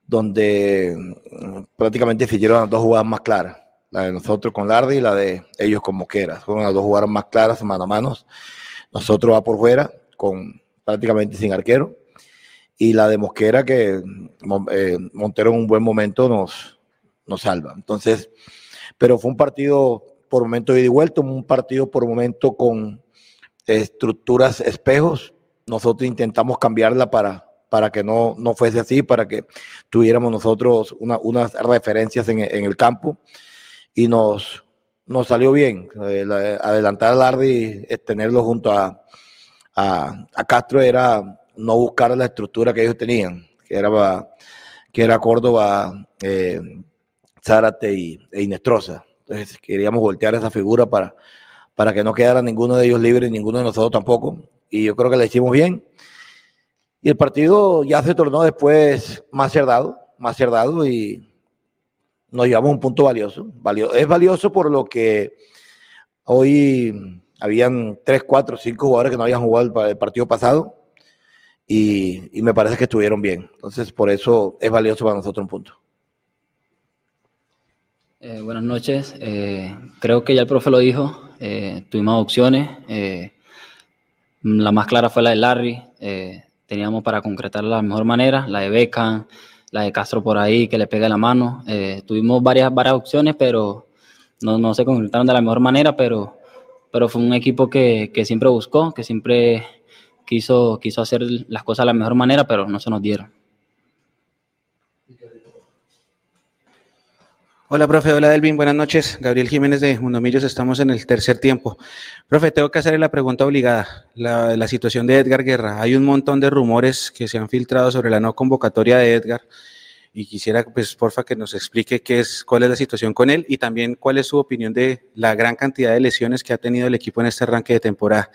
donde mm, prácticamente se hicieron las dos jugadas más claras. La de nosotros con Lardi y la de ellos con Mosquera. Fueron las dos jugadas más claras, mano a mano. Nosotros va por fuera, con prácticamente sin arquero y la de Mosquera que eh, Montero en un buen momento nos, nos salva. Entonces, pero fue un partido por momento de ida y vuelta, un partido por momento con estructuras espejos. Nosotros intentamos cambiarla para, para que no, no fuese así, para que tuviéramos nosotros una- unas referencias en, en el campo y nos, nos salió bien. Eh, la- adelantar al Ardi, eh, tenerlo junto a, a, a Castro era no buscar la estructura que ellos tenían, que era, que era Córdoba, eh, Zárate y, e Inestrosa. Entonces queríamos voltear esa figura para, para que no quedara ninguno de ellos libre, ninguno de nosotros tampoco. Y yo creo que le hicimos bien. Y el partido ya se tornó después más cerrado, más cerrado y nos llevamos un punto valioso. Es valioso por lo que hoy habían tres, cuatro, cinco jugadores que no habían jugado el partido pasado y, me parece que estuvieron bien. Entonces, por eso es valioso para nosotros un punto. Eh, buenas noches. Eh, creo que ya el profe lo dijo. Eh, tuvimos opciones. la más clara fue la de Larry. teníamos para concretar la mejor manera. La de Beckham, la de Castro por ahí, que le pega la mano. tuvimos varias, varias opciones, pero no, no se concretaron de la mejor manera. Pero pero fue un equipo que, que siempre buscó, que siempre quiso, quiso hacer las cosas de la mejor manera, pero no se nos dieron. Hola, profe. Hola, Delvin. Buenas noches. Gabriel Jiménez de Mundomillos. Estamos en el tercer tiempo. Profe, tengo que hacerle la pregunta obligada. La, la situación de Edgar Guerra. Hay un montón de rumores que se han filtrado sobre la no convocatoria de Edgar y quisiera, pues, porfa, que nos explique qué es, cuál es la situación con él y también cuál es su opinión de la gran cantidad de lesiones que ha tenido el equipo en este arranque de temporada.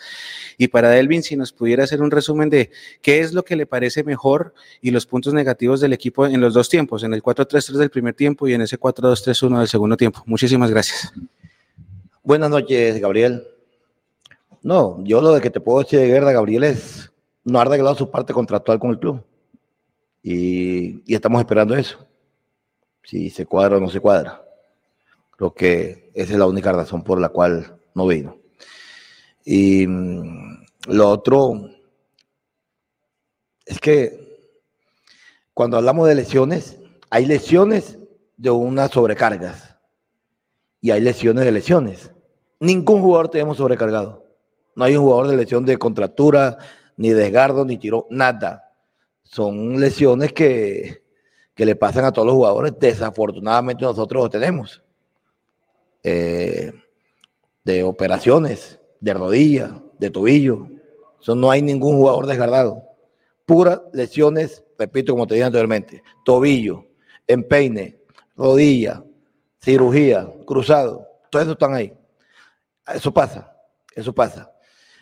Y para Delvin, si nos pudiera hacer un resumen de qué es lo que le parece mejor y los puntos negativos del equipo en los dos tiempos, en el 4-3-3 del primer tiempo y en ese 4-2-3-1 del segundo tiempo. Muchísimas gracias. Buenas noches, Gabriel. No, yo lo de que te puedo decir de guerra, Gabriel, es no ha arreglado su parte contractual con el club. Y, estamos esperando eso. Si se cuadra o no se cuadra. Creo que esa es la única razón por la cual no vino. Y mm, lo otro es que cuando hablamos de lesiones, hay lesiones de unas sobrecargas y hay lesiones de lesiones. Ningún jugador tenemos sobrecargado. No hay un jugador de lesión de contractura, ni desgardo, ni tiró, nada son lesiones que, le pasan a todos los jugadores. Desafortunadamente nosotros tenemos. Eh, de operaciones, de rodilla, de tobillo. Eso no hay ningún jugador desgardado. Puras lesiones, repito como te dije anteriormente, tobillo, empeine, rodilla, cirugía, cruzado, todo eso están ahí. Eso pasa, eso pasa.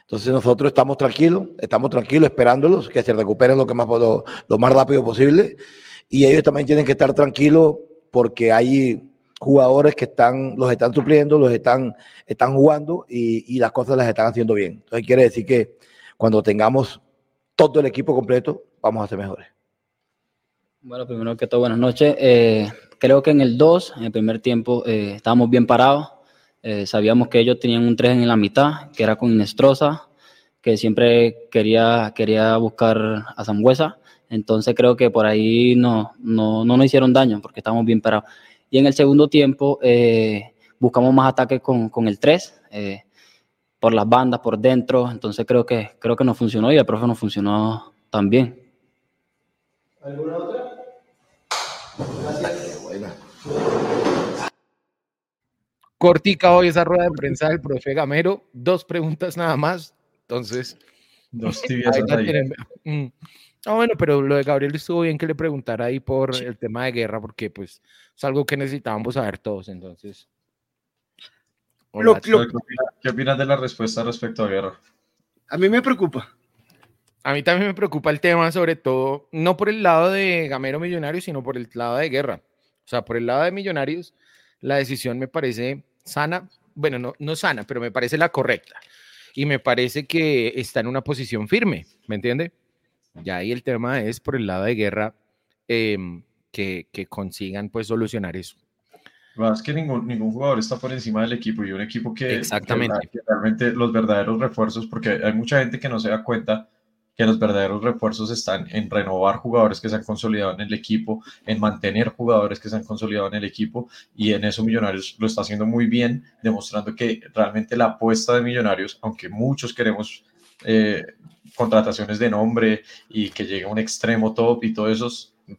Entonces nosotros estamos tranquilos, estamos tranquilos esperándolos que se recuperen lo, que más, lo, más rápido posible. Y ellos también tienen que estar tranquilos porque hay jugadores que están, los están supliendo, los están, están jugando y, las cosas las están haciendo bien. Entonces quiere decir que cuando tengamos todo el equipo completo, vamos a ser mejores. Bueno, primero que todo, buenas noches. Eh, creo que en el 2, en el primer tiempo, eh, estábamos bien parados. Eh, sabíamos que ellos tenían un 3 en la mitad, que era con Inestrosa, que siempre quería, quería buscar a Zambuesa. Entonces creo que por ahí no, no, no nos hicieron daño porque estábamos bien parados. Y en el segundo tiempo eh, buscamos más ataques con, con el 3, eh, por las bandas, por dentro. Entonces creo que, creo que nos funcionó y el profe nos funcionó también. ¿Alguna otra? Gracias. Cortica hoy esa rueda de prensa del profe Gamero. Dos preguntas nada más. Entonces. Dos tibias mm. Ah, bueno, pero lo de Gabriel estuvo bien que le preguntara ahí por el tema de guerra, porque pues es algo que necesitábamos saber todos. Entonces. ¿Qué opinas de la respuesta respecto a guerra? A mí me preocupa. A mí también me preocupa el tema, sobre todo, no por el lado de Gamero Millonarios, sino por el lado de guerra. O sea, por el lado de Millonarios, la decisión me parece sana, bueno, no, no sana, pero me parece la correcta. Y me parece que está en una posición firme, ¿me entiende? Ya ahí el tema es por el lado de guerra em, que, que, consigan pues solucionar eso. Es que ningún, ningún jugador está por encima del equipo y un equipo que, Exactamente. que realmente los verdaderos refuerzos, porque hay mucha gente que no se da cuenta que los verdaderos refuerzos están en renovar jugadores que se han consolidado en el equipo, en mantener jugadores que se han consolidado en el equipo y en eso Millonarios lo está haciendo muy bien, demostrando que realmente la apuesta de Millonarios, aunque muchos queremos eh, contrataciones de nombre y que llegue un extremo top y todo eso,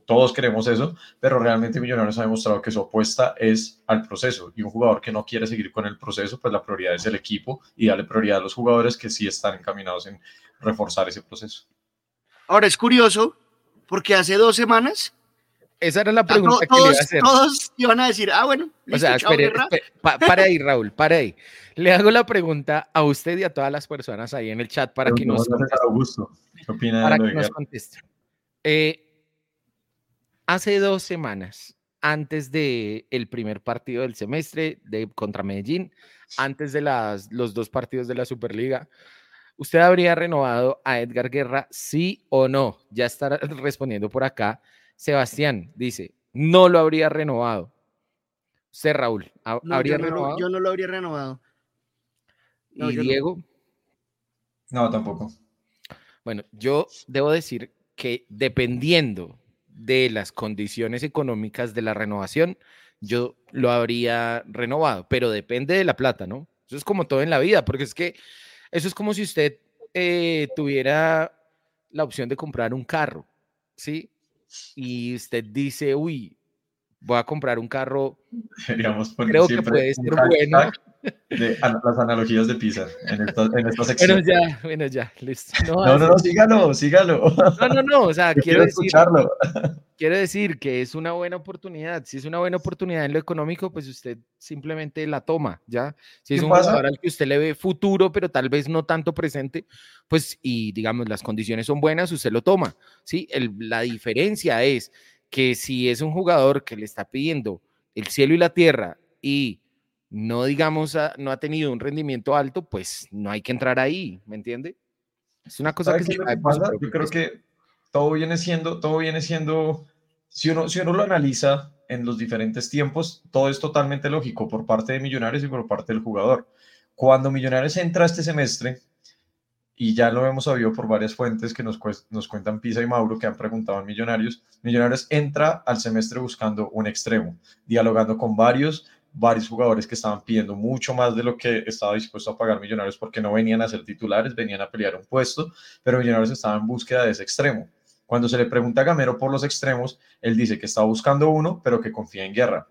todos queremos eso, pero realmente Millonarios ha demostrado que su apuesta es al proceso y un jugador que no quiere seguir con el proceso, pues la prioridad es el equipo y darle prioridad a los jugadores que sí están encaminados en reforzar ese proceso. Ahora es curioso porque hace dos semanas Esa era la pregunta que le iba a hacer. Todos iban a decir, ah, bueno, o sea, espere, para ahí, Raúl, para ahí. Le hago la pregunta a usted y a todas las personas ahí en el chat para que nos para que nos conteste. Eh, hace dos semanas, antes del el primer partido del semestre de, contra Medellín, antes de las, los dos partidos de la Superliga, ¿usted habría renovado a Edgar Guerra, sí o no? Ya está respondiendo por acá. Sebastián dice, no lo habría renovado. Usted, Raúl, ¿habría renovado? yo no lo habría renovado. ¿Y Diego? No. tampoco. Bueno, yo debo decir que dependiendo de las condiciones económicas de la renovación, yo lo habría renovado, pero depende de la plata, ¿no? Eso es como todo en la vida, porque es que eso es como si usted eh, tuviera la opción de comprar un carro, ¿sí? Y usted dice, uy, voy a comprar un carro. creo que puede ser bueno de las analogías de Pisa en esta, en esta sección. Bueno, ya, bueno, ya, listo. No, no, no, sígalo, sígalo. No, no, no, o sea, quiero, decir, escucharlo. quiero decir que es una buena oportunidad. Si es una buena oportunidad en lo económico, pues usted simplemente la toma, ¿ya? Si es un jugador al que usted le ve futuro, pero tal vez no tanto presente, pues, y digamos, las condiciones son buenas, usted lo toma, ¿sí? El, la diferencia es que si es un jugador que le está pidiendo el cielo y la tierra y no digamos, no ha tenido un rendimiento alto, pues no hay que entrar ahí, ¿me entiende? Es una cosa que, se pasa? Yo creo que todo viene siendo, todo viene siendo, si uno, si uno lo analiza en los diferentes tiempos, todo es totalmente lógico por parte de Millonarios y por parte del jugador. Cuando Millonarios entra este semestre, y ya lo hemos sabido por varias fuentes que nos, nos cuentan Pisa y Mauro, que han preguntado en Millonarios, Millonarios entra al semestre buscando un extremo, dialogando con varios, varios jugadores que estaban pidiendo mucho más de lo que estaba dispuesto a pagar Millonarios porque no venían a ser titulares, venían a pelear un puesto, pero Millonarios estaba en búsqueda de ese extremo. Cuando se le pregunta a Gamero por los extremos, él dice que estaba buscando uno, pero que confía en Guerra.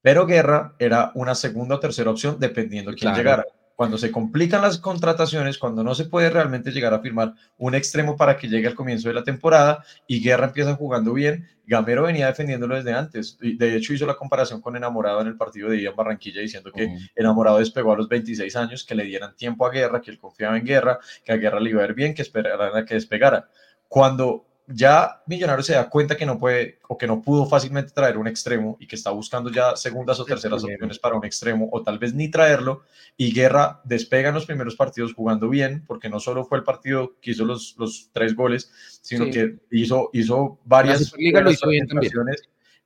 Pero Guerra era una segunda o tercera opción dependiendo de quién llegara cuando se complican las contrataciones, cuando no se puede realmente llegar a firmar un extremo para que llegue al comienzo de la temporada y Guerra empieza jugando bien, Gamero venía defendiéndolo desde antes. De hecho, hizo la comparación con Enamorado en el partido de día en Barranquilla, diciendo que Enamorado despegó a los 26 años, que le dieran tiempo a Guerra, que él confiaba en Guerra, que a Guerra le iba a ir bien, que esperaran a que despegara. Cuando ya Millonarios se da cuenta que no puede o que no pudo fácilmente traer un extremo y que está buscando ya segundas o terceras opciones para un extremo o tal vez ni traerlo. Y Guerra despega en los primeros partidos jugando bien porque no solo fue el partido que hizo los, los tres goles sino que hizo, hizo varias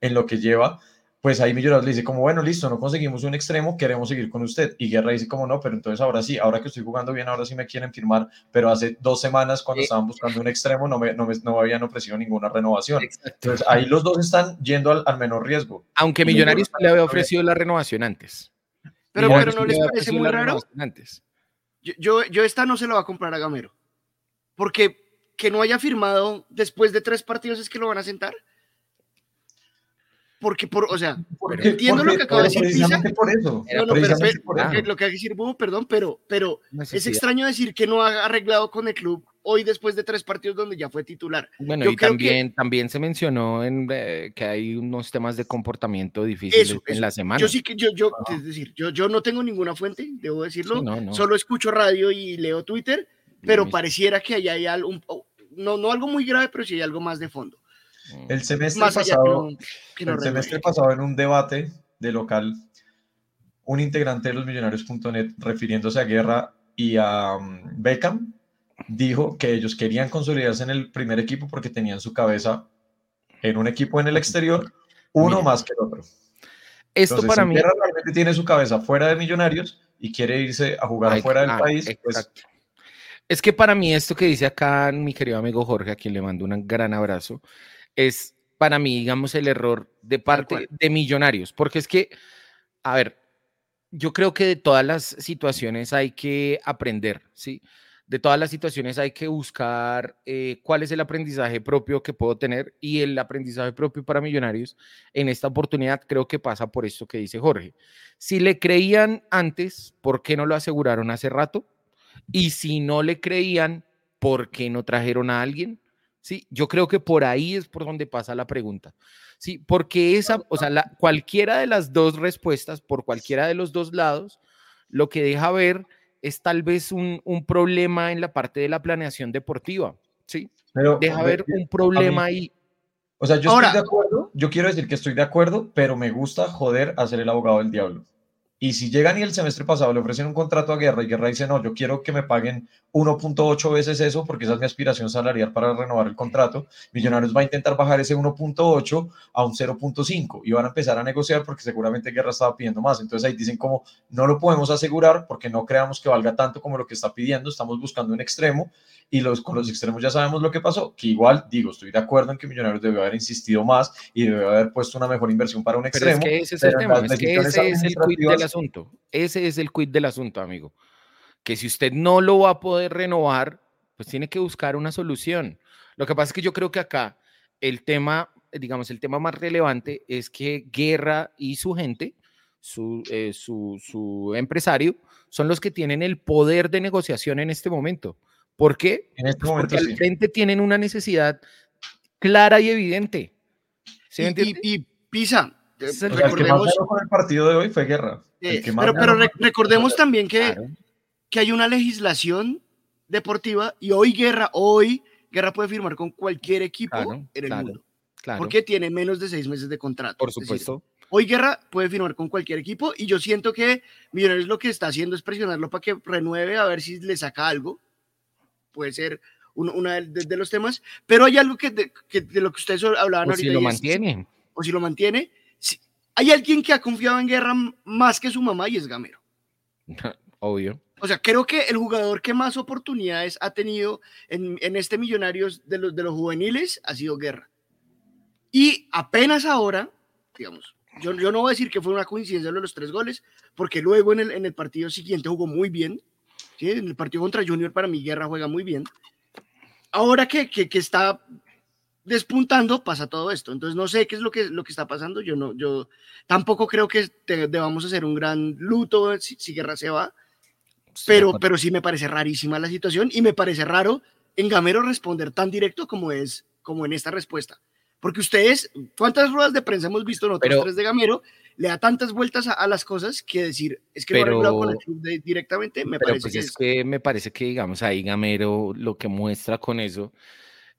en lo que lleva pues ahí Millonarios le dice como, bueno, listo, no conseguimos un extremo, queremos seguir con usted. Y Guerra dice como, no, pero entonces ahora sí, ahora que estoy jugando bien, ahora sí me quieren firmar, pero hace dos semanas cuando estaban buscando un extremo no me, no me, no habían ofrecido ninguna renovación. Entonces ahí los dos están yendo al, menor riesgo. Aunque Millonarios le había ofrecido la renovación antes. Pero, pero no les parece muy raro. Antes. Yo, yo, yo esta no se la va a comprar a Gamero. Porque que no haya firmado después de tres partidos es que lo van a sentar. Porque, por, o sea, entiendo lo que acaba de decir Pisa. Por eso. No, no, pero, lo que acaba de decir Bubu, perdón, pero, pero es extraño decir que no ha arreglado con el club hoy después de tres partidos donde ya fue titular. Bueno, y también, también se mencionó en, eh, que hay unos temas de comportamiento difíciles en la semana. Yo sí que, yo, yo, es decir, yo, yo no tengo ninguna fuente, debo decirlo, solo escucho radio y leo Twitter, pero pareciera que ahí hay algo, no, no algo muy grave, pero sí hay algo más de fondo. El semestre, pasado, el semestre pasado, en un debate de local, un integrante de los millonarios.net, refiriéndose a Guerra y a um, Beckham, dijo que ellos querían consolidarse en el primer equipo porque tenían su cabeza en un equipo en el exterior, uno más que el otro. Esto para mí. Guerra realmente tiene su cabeza fuera de Millonarios y quiere irse a jugar fuera del ah, país. Pues es que para mí esto que dice acá mi querido amigo Jorge, a quien le mando un gran abrazo, es para mí, digamos, el error de parte de millonarios, porque es que, a ver, yo creo que de todas las situaciones hay que aprender, ¿sí? De todas las situaciones hay que buscar eh, cuál es el aprendizaje propio que puedo tener y el aprendizaje propio para millonarios en esta oportunidad creo que pasa por esto que dice Jorge. Si le creían antes, ¿por qué no lo aseguraron hace rato? Y si no le creían, ¿por qué no trajeron a alguien? Sí, yo creo que por ahí es por donde pasa la pregunta. Sí, porque esa, o sea, la, cualquiera de las dos respuestas, por cualquiera de los dos lados, lo que deja ver es tal vez un, un problema en la parte de la planeación deportiva. Sí, pero, deja ver un problema ahí. O sea, yo estoy de acuerdo, yo quiero decir que estoy de acuerdo, pero me gusta joder a ser el abogado del diablo. Y si llegan y el semestre pasado le ofrecen un contrato a Guerra y Guerra dice, no, yo quiero que me paguen 1.8 veces eso porque esa es mi aspiración salarial para renovar el contrato, Millonarios va a intentar bajar ese 1.8 a un 0.5 y van a empezar a negociar porque seguramente Guerra estaba pidiendo más. Entonces ahí dicen como, no lo podemos asegurar porque no creamos que valga tanto como lo que está pidiendo, estamos buscando un extremo y los, con los extremos ya sabemos lo que pasó, que igual digo, estoy de acuerdo en que Millonarios debió haber insistió más y debió haber puesto una mejor inversión para un extremo. Pero es que ese es el tema, es que ese es el quid del asunto, ese es el quid del asunto, amigo, que si usted no lo va a poder renovar, pues tiene que buscar una solución. Lo que pasa es que yo creo que acá el tema, digamos, el tema más relevante es que Guerra y su gente, su, eh, su, su empresario, son los que tienen el poder de negociación en este momento. ¿Por qué? En este pues porque al frente tienen una necesidad clara y evidente. ¿Sí y, y, Pisa, recordemos... El con el partido de hoy fue Guerra. pero, recordemos también que, que hay una legislación deportiva y hoy Guerra, hoy Guerra puede firmar con cualquier equipo en el mundo. Porque tiene menos de seis meses de contrato. Por supuesto. hoy Guerra puede firmar con cualquier equipo y yo siento que Millonarios lo que está haciendo es presionarlo para que renueve a ver si le saca algo puede ser uno de, los temas, pero hay algo que de, lo que ustedes hablaban o Si lo mantiene. o si lo mantiene. Hay alguien que ha confiado en Guerra más que su mamá y es Gamero. Obvio. O sea, creo que el jugador que más oportunidades ha tenido en, este Millonarios de los, de los juveniles ha sido Guerra. Y apenas ahora, digamos, yo, yo no voy a decir que fue una coincidencia lo de los tres goles, porque luego en el, en el partido siguiente jugó muy bien, en el partido contra Junior para mi Guerra juega muy bien. Ahora que, que, está despuntando pasa todo esto. Entonces no sé qué es lo que, lo que está pasando. Yo no, yo tampoco creo que debamos hacer un gran luto si, Guerra se va. Pero, pero sí me parece rarísima la situación y me parece raro en Gamero responder tan directo como es como en esta respuesta. Porque ustedes, ¿cuántas ruedas de prensa hemos visto nosotros tres de Gamero? le da tantas vueltas a, las cosas que decir, es que pero, no con el club directamente, me parece pues que es, que me parece que, digamos, ahí Gamero lo que muestra con eso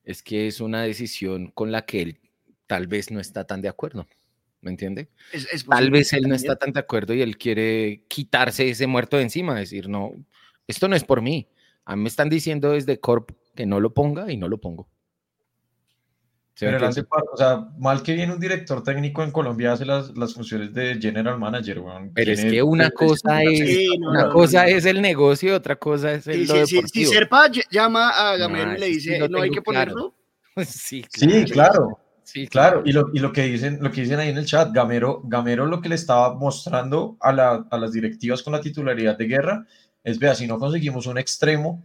es que es una decisión con la que él tal vez no está tan de acuerdo. ¿Me entiende? tal vez él no está tan de acuerdo y él quiere quitarse ese muerto de encima, decir, no, esto no es por mí. A mí me están diciendo desde Corp que no lo ponga y no lo pongo. Pero o sea, mal que viene un director técnico en Colombia hace las, las funciones de general manager, Pero es que una cosa es, una cosa es el negocio y otra cosa es el sí, Si Serpa llama a Gamero y le dice, no, hay que ponerlo. sí, claro. Sí, claro. Y, lo, y lo, que dicen, lo que dicen ahí en el chat, Gamero, Gamero lo que le estaba mostrando a, la, a las directivas con la titularidad de guerra es, vea, si no conseguimos un extremo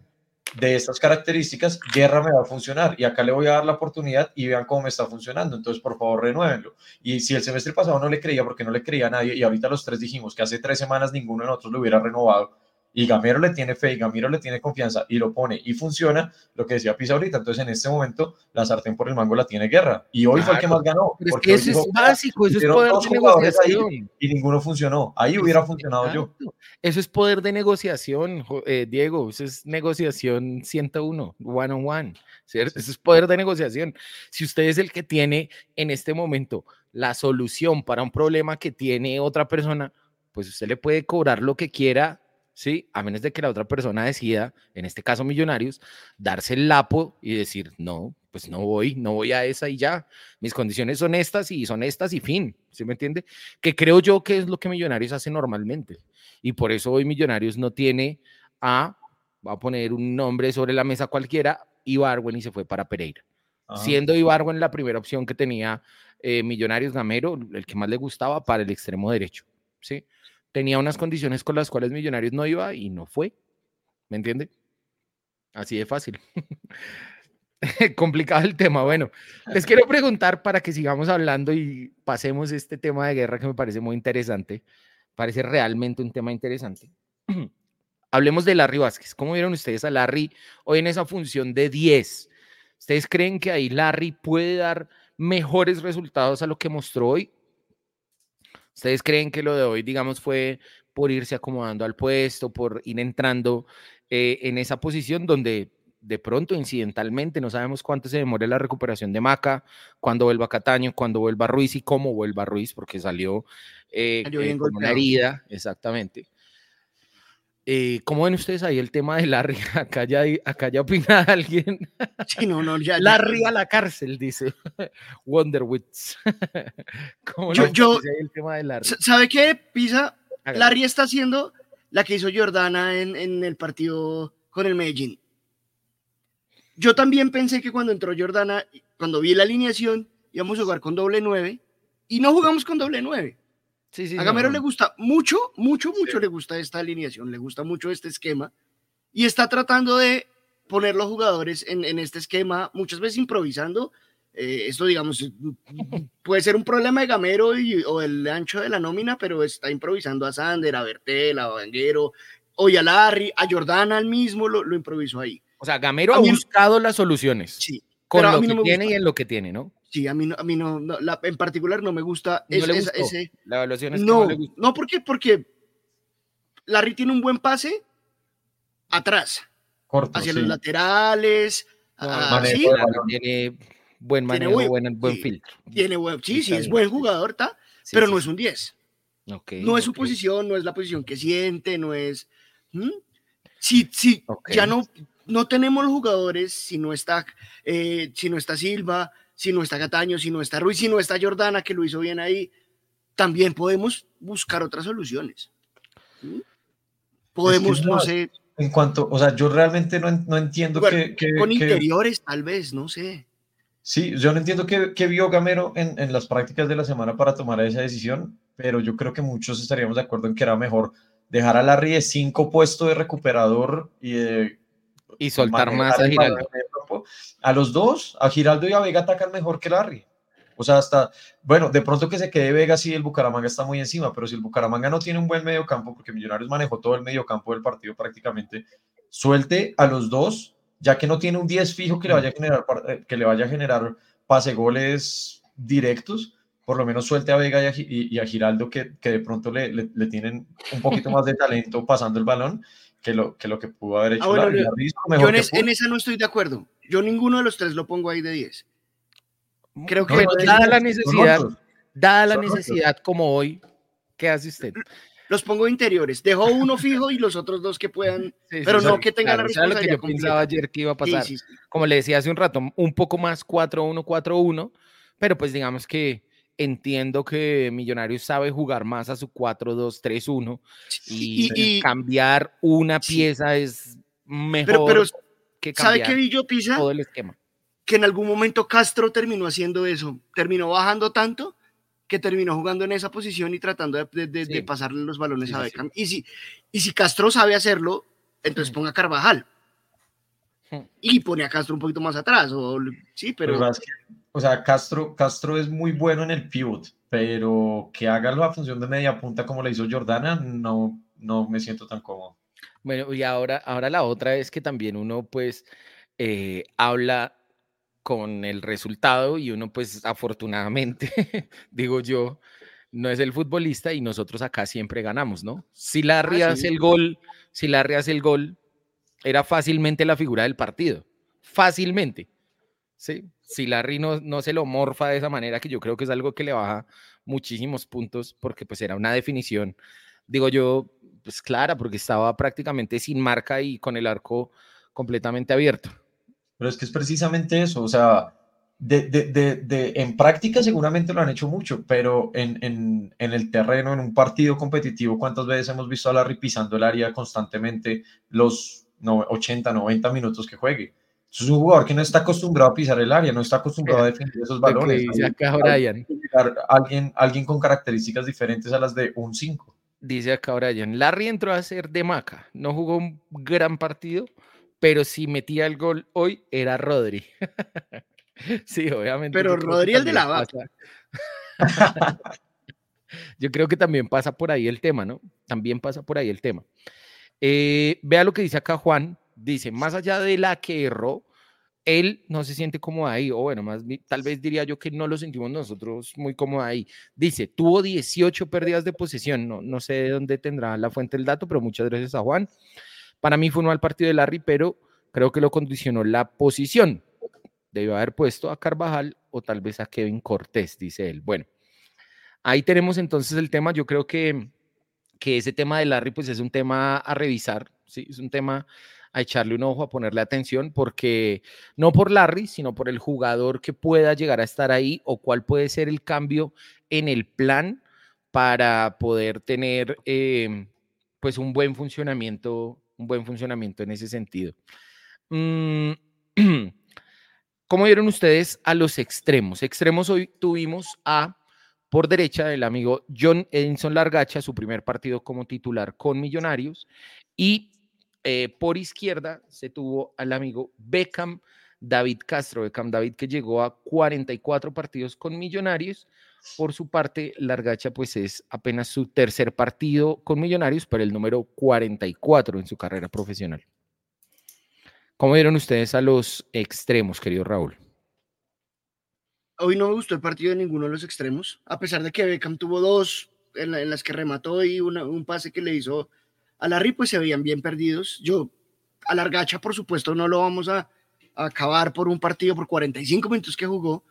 de estas características, Guerra me va a funcionar y acá le voy a dar la oportunidad y vean cómo me está funcionando. Entonces, por favor, renuévenlo. Y si el semestre pasado no le creía porque no le creía nadie y ahorita los tres dijimos que hace tres semanas ninguno de nosotros lo hubiera renovado, y Gamero le tiene fe y Gamero le tiene confianza y lo pone y funciona, lo que decía Pisa ahorita. Entonces, en este momento, la sartén por el mango la tiene guerra. Y hoy fue el que más ganó. porque eso es básico, eso es poder de negociación. y ninguno funcionó. Ahí hubiera funcionado yo. Eso es poder de negociación, eh, Diego. Eso es negociación 101, one on one. ¿cierto? Eso es poder de negociación. Si usted es el que tiene en este momento la solución para un problema que tiene otra persona, pues usted le puede cobrar lo que quiera ¿sí? A menos de que la otra persona decida, en este caso Millonarios, darse el lapo y decir, no, pues no voy, no voy a esa y ya. Mis condiciones son estas y son estas y fin, ¿sí me entiende? Que creo yo que es lo que Millonarios hace normalmente. Y por eso hoy Millonarios no tiene a, va a poner un nombre sobre la mesa cualquiera, Ibarwen y se fue para Pereira. Siendo Ibarwen la primera opción que tenía eh, Millonarios Gamero, el que más le gustaba para el extremo derecho, ¿sí? Tenía unas condiciones con las cuales Millonarios no iba y no fue. ¿Me entiende? Así de fácil. Complicado el tema. Bueno, les quiero preguntar para que sigamos hablando y pasemos este tema de guerra que me parece muy interesante. Parece realmente un tema interesante. Hablemos de Larry Vázquez. ¿Cómo vieron ustedes a Larry hoy en esa función de 10? ¿Ustedes creen que ahí Larry puede dar mejores resultados a lo que mostró hoy? ¿Ustedes creen que lo de hoy, digamos, fue por irse acomodando al puesto, por ir entrando eh, en esa posición donde de pronto, incidentalmente, no sabemos cuánto se demore la recuperación de Maca, cuándo vuelva Cataño, cuándo vuelva Ruiz y cómo vuelva Ruiz, porque salió, eh, eh, con una herida, exactamente. Eh, ¿Cómo ven ustedes ahí el tema de Larry? Acá ya, acá ya opina alguien. Sí, no, no, ya. Larry a la cárcel, dice Wonderwits. ¿Cómo yo, yo el tema de Larry? ¿Sabe qué, Pisa? Larry está haciendo la que hizo Jordana en, en el partido con el Medellín yo también pensé que cuando entró Jordana, cuando vi la alineación, íbamos a jugar con doble nueve y no jugamos con doble nueve. Sí, sí, a Gamero le gusta mucho, mucho, mucho le gusta esta alineación, le gusta mucho este esquema y está tratando de poner los jugadores en, este esquema, muchas veces improvisando. Eh, esto, digamos, puede ser un problema de Gamero o el ancho de la nómina, pero está improvisando a Sander, a Bertel, a Vanguero, hoy a Larry, a Jordana al mismo, lo, lo improvisó ahí. O sea, Gamero ha buscado las soluciones. Sí. Con lo que tiene y en lo que tiene, ¿no? Sí, a mí no, a mí no, en particular no me gusta no ese. La evaluación es no, que no le No, ¿por qué? Porque Larry tiene un buen pase atrás. Corto, hacia los laterales. ¿sí? Tiene buen manejo, buen, buen filtro. Tiene buen, sí, sí, es buen jugador, ¿está? pero no es un 10. Okay, no es su posición, no es la posición que siente, no es. Sí, sí, ya no, no tenemos jugadores si no está, eh, si no está Silva, si no está Cataño, si no está Ruiz, si no está Jordana, que lo hizo bien ahí, también podemos buscar otras soluciones. Podemos, no, sé. En cuanto, o sea, yo realmente no, no entiendo que, Con interiores, tal vez, no sé. Sí, yo no entiendo qué, vio Gamero en, en las prácticas de la semana para tomar esa decisión, pero yo creo que muchos estaríamos de acuerdo en que era mejor dejar a Larry de cinco puestos de recuperador y de y soltar más a Giraldo. A los dos, a Giraldo y a Vega atacan mejor que Larry. O sea, hasta, bueno, de pronto que se quede Vega sí, el Bucaramanga está muy encima, pero si el Bucaramanga no tiene un buen medio campo, porque Millonarios manejó todo el medio campo del partido prácticamente, suelte a los dos, ya que no tiene un 10 fijo que le vaya a generar, eh, que le vaya generar pase goles directos, por lo menos suelte a Vega y a, Giraldo que, que, de pronto le, le tienen un poquito más de talento pasando el balón que lo que, lo que pudo haber hecho. Ah, yo en, esa no estoy de acuerdo. Yo ninguno de los tres lo pongo ahí de 10. Creo que dada la necesidad, dada la necesidad como hoy, ¿qué hace usted? Los pongo interiores. Dejo uno fijo y los otros dos que puedan, pero no que tengan la responsabilidad. lo que yo pensaba ayer que iba a pasar. Como le decía hace un rato, un poco más 4-1, 4-1, pero pues digamos que entiendo que Millonarios sabe jugar más a su 4-2-3-1 y, cambiar una pieza es mejor pero, que cambiar ¿sabe qué yo, Pisa? todo el esquema. Que en algún momento Castro terminó haciendo eso, terminó bajando tanto que terminó jugando en esa posición y tratando de, pasarle los balones a Beckham. Y, si, y si Castro sabe hacerlo, entonces ponga Carvajal. Y pone a Castro un poquito más atrás. O, sí, pero o sea, Castro, Castro es muy bueno en el pivot, pero que haga la función de media punta como le hizo Jordana, no, no me siento tan cómodo. Bueno, y ahora, ahora la otra es que también uno pues eh, habla con el resultado y uno pues afortunadamente, digo yo, no es el futbolista y nosotros acá siempre ganamos, ¿no? Si Larry ah, hace el gol, si Larry hace el gol, era fácilmente la figura del partido, fácilmente, ¿sí? si Larry no, no se lo morfa de esa manera, que yo creo que es algo que le baja muchísimos puntos, porque pues era una definición, digo yo, pues clara, porque estaba prácticamente sin marca y con el arco completamente abierto. Pero es que es precisamente eso, o sea, de, de, de, en práctica seguramente lo han hecho mucho, pero en, en, en, el terreno, en un partido competitivo, ¿cuántas veces hemos visto a Larry pisando el área constantemente los 80, 90 minutos que juegue? Es un jugador que no está acostumbrado a pisar el área, no está acostumbrado a defender esos balones. Alguien, alguien con características diferentes a las de un 5. Dice acá Brian, Larry entró a ser de maca, no jugó un gran partido, pero si metía el gol hoy era Rodri. sí, obviamente. Pero Rodri el de la vaca. yo creo que también pasa por ahí el tema, ¿no? También pasa por ahí el tema. Eh, vea lo que dice acá Juan, dice, más allá de la que erró, él no se siente cómodo ahí, o bueno, más tal vez diría yo que no lo sentimos nosotros muy cómodo ahí. Dice, tuvo 18 pérdidas de posesión, no, no sé de dónde tendrá la fuente del dato, pero muchas gracias a Juan. Para mí fue un mal partido de Larry, pero creo que lo condicionó la posición. Debió haber puesto a Carvajal o tal vez a Kevin Cortés, dice él. Bueno, ahí tenemos entonces el tema. Yo creo que, que ese tema de Larry, pues es un tema a revisar, ¿sí? Es un tema a echarle un ojo, a ponerle atención, porque no por Larry, sino por el jugador que pueda llegar a estar ahí o cuál puede ser el cambio en el plan para poder tener em, pues un buen funcionamiento, un buen funcionamiento en ese sentido. Mm, ¿Cómo vieron ustedes a los extremos? Extremos hoy tuvimos a por derecha el amigo John Edinson Largacha, su primer partido como titular con Millonarios, y eh, por izquierda se tuvo al amigo Beckham David Castro, Beckham David que llegó a 44 partidos con Millonarios. Por su parte, Largacha pues es apenas su tercer partido con Millonarios, pero el número 44 en su carrera profesional. ¿Cómo vieron ustedes a los extremos, querido Raúl? Hoy no me gustó el partido de ninguno de los extremos, a pesar de que Beckham tuvo dos en, las que remató y un pase que le hizo a Larry pues se veían bien perdidos. Yo, a Largacha, por supuesto, no lo vamos a, acabar por un partido por 45 minutos que jugó,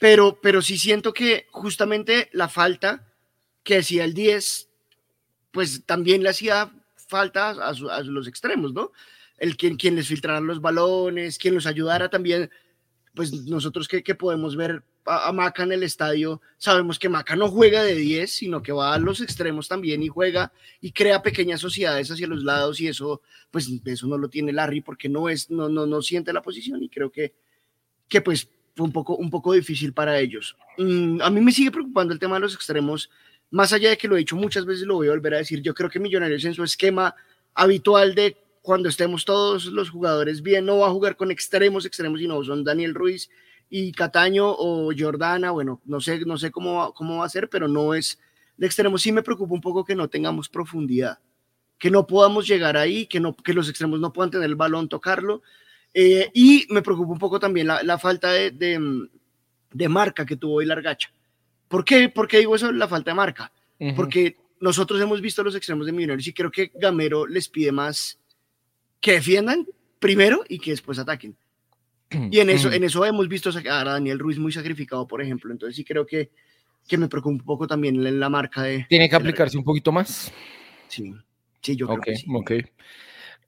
pero, pero sí siento que justamente la falta que hacía el 10, pues también le hacía falta a, los extremos, ¿no? El quien, quien les filtrara los balones, quien los ayudara también, pues nosotros que, que podemos ver a, Maca en el estadio, sabemos que Maca no juega de 10, sino que va a los extremos también y juega y crea pequeñas sociedades hacia los lados y eso, pues eso no lo tiene Larry porque no es, no, no, no siente la posición y creo que, que pues fue un poco, un poco difícil para ellos. Mm, a mí me sigue preocupando el tema de los extremos, más allá de que lo he dicho muchas veces, lo voy a volver a decir, yo creo que Millonarios en su esquema habitual de cuando estemos todos los jugadores bien, no va a jugar con extremos, extremos, sino son Daniel Ruiz y Cataño o Jordana, bueno, no sé, no sé cómo, cómo va a ser, pero no es de extremo. Sí me preocupa un poco que no tengamos profundidad, que no podamos llegar ahí, que, no, que los extremos no puedan tener el balón, tocarlo. Eh, y me preocupa un poco también la, la falta de, de, de, marca que tuvo hoy Largacha. ¿Por qué? ¿Por qué digo eso? La falta de marca. Porque nosotros hemos visto los extremos de Millonarios y creo que Gamero les pide más que defiendan primero y que después ataquen. Y en eso, en eso hemos visto a Daniel Ruiz muy sacrificado, por ejemplo. Entonces sí creo que, que me preocupa un poco también la, marca de... ¿Tiene que aplicarse un poquito más? Sí, sí, yo creo que sí. Ok,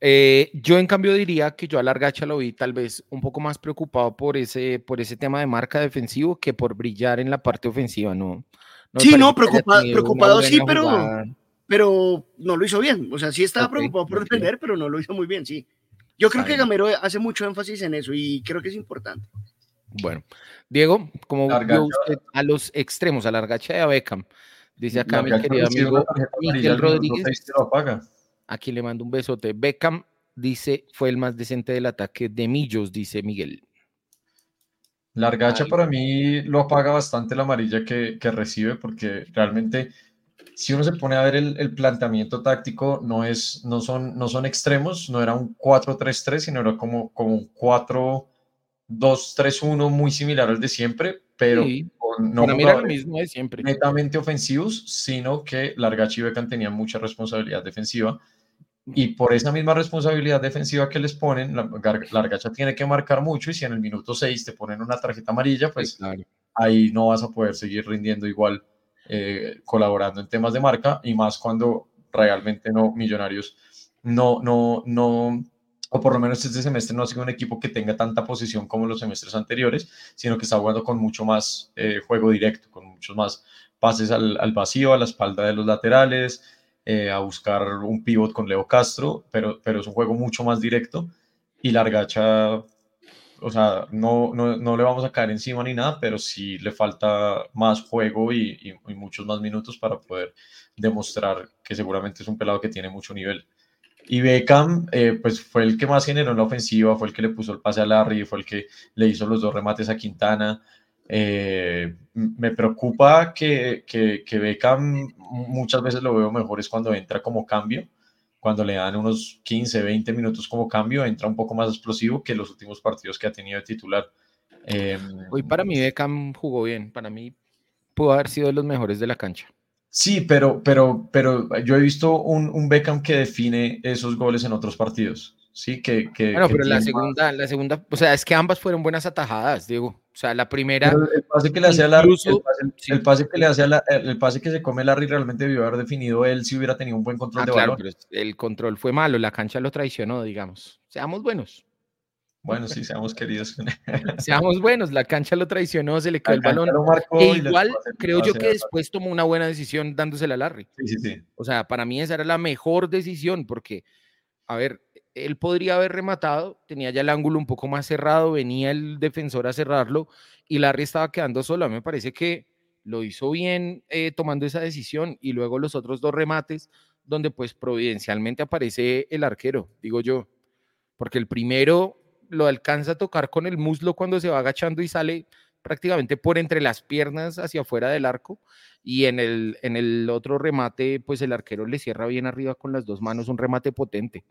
eh, yo en cambio diría que yo a Largacha lo vi tal vez un poco más preocupado por ese, por ese tema de marca defensivo que por brillar en la parte ofensiva, ¿no? sí, no, preocupado, preocupado sí, pero, pero no lo hizo bien. O sea, sí estaba preocupado por defender, pero no lo hizo muy bien, sí. Yo creo que Gamero hace mucho énfasis en eso y creo que es importante. Bueno, Diego, como vio usted a los extremos, a Largacha y a Beckham, dice acá mi querido amigo Miguel Rodríguez. Aquí le mando un besote. Beckham dice fue el más decente del ataque de Millos, dice Miguel. Largacha para mí lo apaga bastante la amarilla que, que recibe porque realmente si uno se pone a ver el, planteamiento táctico, no, es, no, son, no son extremos, no era un 4-3-3, sino era como, como un 4-2-3-1 muy similar al de siempre, pero con, no lo mismo de siempre. netamente ofensivos, sino que Largachi y Becan tenían mucha responsabilidad defensiva. Y por esa misma responsabilidad defensiva que les ponen, la, Largacha tiene que marcar mucho y si en el minuto 6 te ponen una tarjeta amarilla, pues ahí no vas a poder seguir rindiendo igual eh, colaborando en temas de marca y más cuando realmente no, Millonarios no, no, no, o por lo menos este semestre no ha sido un equipo que tenga tanta posición como los semestres anteriores, sino que está jugando con mucho más eh, juego directo, con muchos más pases al, al, vacío, a la espalda de los laterales, eh, a buscar un pivot con Leo Castro, pero, pero es un juego mucho más directo y Largacha o sea, no, no, no, le vamos a caer encima ni nada, pero sí le falta más juego y, y, muchos más minutos para poder demostrar que seguramente es un pelado que tiene mucho nivel. Y Beckham, eh, pues fue el que más generó en la ofensiva, fue el que le puso el pase a Larry, fue el que le hizo los dos remates a Quintana. Eh, me preocupa que, que, que Beckham muchas veces lo veo mejor es cuando entra como cambio, cuando le dan unos 15, 20 minutos como cambio, entra un poco más explosivo que los últimos partidos que ha tenido de titular. Em, Hoy para mí Beckham jugó bien, para mí pudo haber sido de los mejores de la cancha. Sí, pero, pero, pero yo he visto un, un Beckham que define esos goles en otros partidos. Sí, que. que bueno, pero la segunda, la segunda, o sea, es que ambas fueron buenas atajadas, digo. O sea, la primera. el pase que le hace a la, el, pase, que le hace a el pase que se come Larry realmente debió haber definido él si hubiera tenido un buen control ah, de claro, balón. Pero el control fue malo, la cancha lo traicionó, digamos. Seamos buenos. Bueno, sí, seamos queridos. seamos buenos, la cancha lo traicionó, se le quedó el balón. E igual creo yo que después tomó una buena decisión dándosela a Larry. Sí, sí, sí. O sea, para mí esa era la mejor decisión porque, a ver, él podría haber rematado, tenía ya el ángulo un poco más cerrado, venía el defensor a cerrarlo y Larry estaba quedando solo. A mí me parece que lo hizo bien eh, tomando esa decisión y luego los otros dos remates donde pues providencialmente aparece el arquero, digo yo, porque el primero lo alcanza a tocar con el muslo cuando se va agachando y sale prácticamente por entre las piernas hacia afuera del arco y en el, en el otro remate pues el arquero le cierra bien arriba con las dos manos, un remate potente.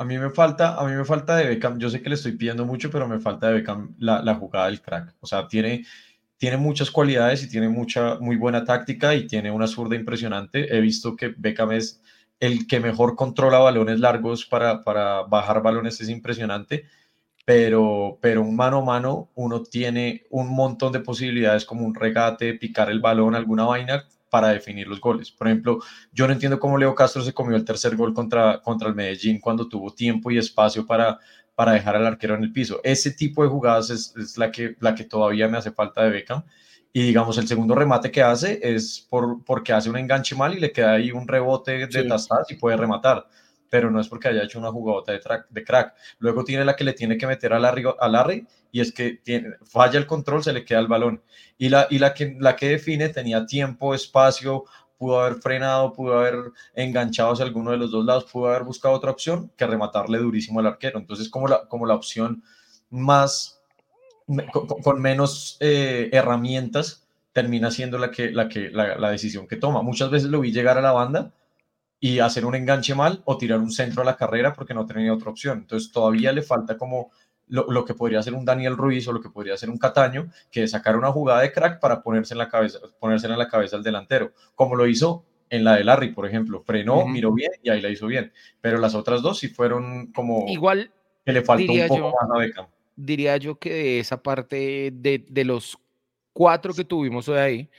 A mí me falta, a mí me falta de Beckham, yo sé que le estoy pidiendo mucho, pero me falta de Beckham la, jugada del crack. O sea, tiene, tiene muchas cualidades y tiene mucha, muy buena táctica y tiene una zurda impresionante. He visto que Beckham es el que mejor controla balones largos para, para bajar balones, es impresionante. Pero, pero un mano a mano uno tiene un montón de posibilidades como un regate, picar el balón, alguna vaina para definir los goles. Por ejemplo, yo no entiendo cómo Leo Castro se comió el tercer gol contra, contra el Medellín cuando tuvo tiempo y espacio para, para dejar al arquero en el piso. Ese tipo de jugadas es, la, que, la que todavía me hace falta de Beckham. Y digamos, el segundo remate que hace es por, porque hace un enganche mal y le queda ahí un rebote de sí. y puede rematar pero no es porque haya hecho una jugadota de, crack. Luego tiene la que le tiene que meter a Larry, a Larry y es que falla el control, se le queda el balón. Y la, y la, que, la que define tenía tiempo, espacio, pudo haber frenado, pudo haber enganchado hacia alguno de los dos lados, pudo haber buscado otra opción que rematarle durísimo al arquero. Entonces, como la, como la opción más, con, menos eh, herramientas, termina siendo la, que, la, que, la decisión que toma. Muchas veces lo vi llegar a la banda y hacer un enganche mal o tirar un centro a la carrera porque no tenía otra opción. Entonces todavía le falta como lo, que podría ser un Daniel Ruiz o lo que podría ser un Cataño, que es sacar una jugada de crack para ponerse en la cabeza, ponerse en la cabeza al delantero, como lo hizo en la de Larry, por ejemplo. Frenó, miró bien y ahí la hizo bien. Pero las otras dos sí fueron como igual que le faltó un poco más a Beckham. Diría yo que de esa parte de, de los cuatro que tuvimos hoy ahí,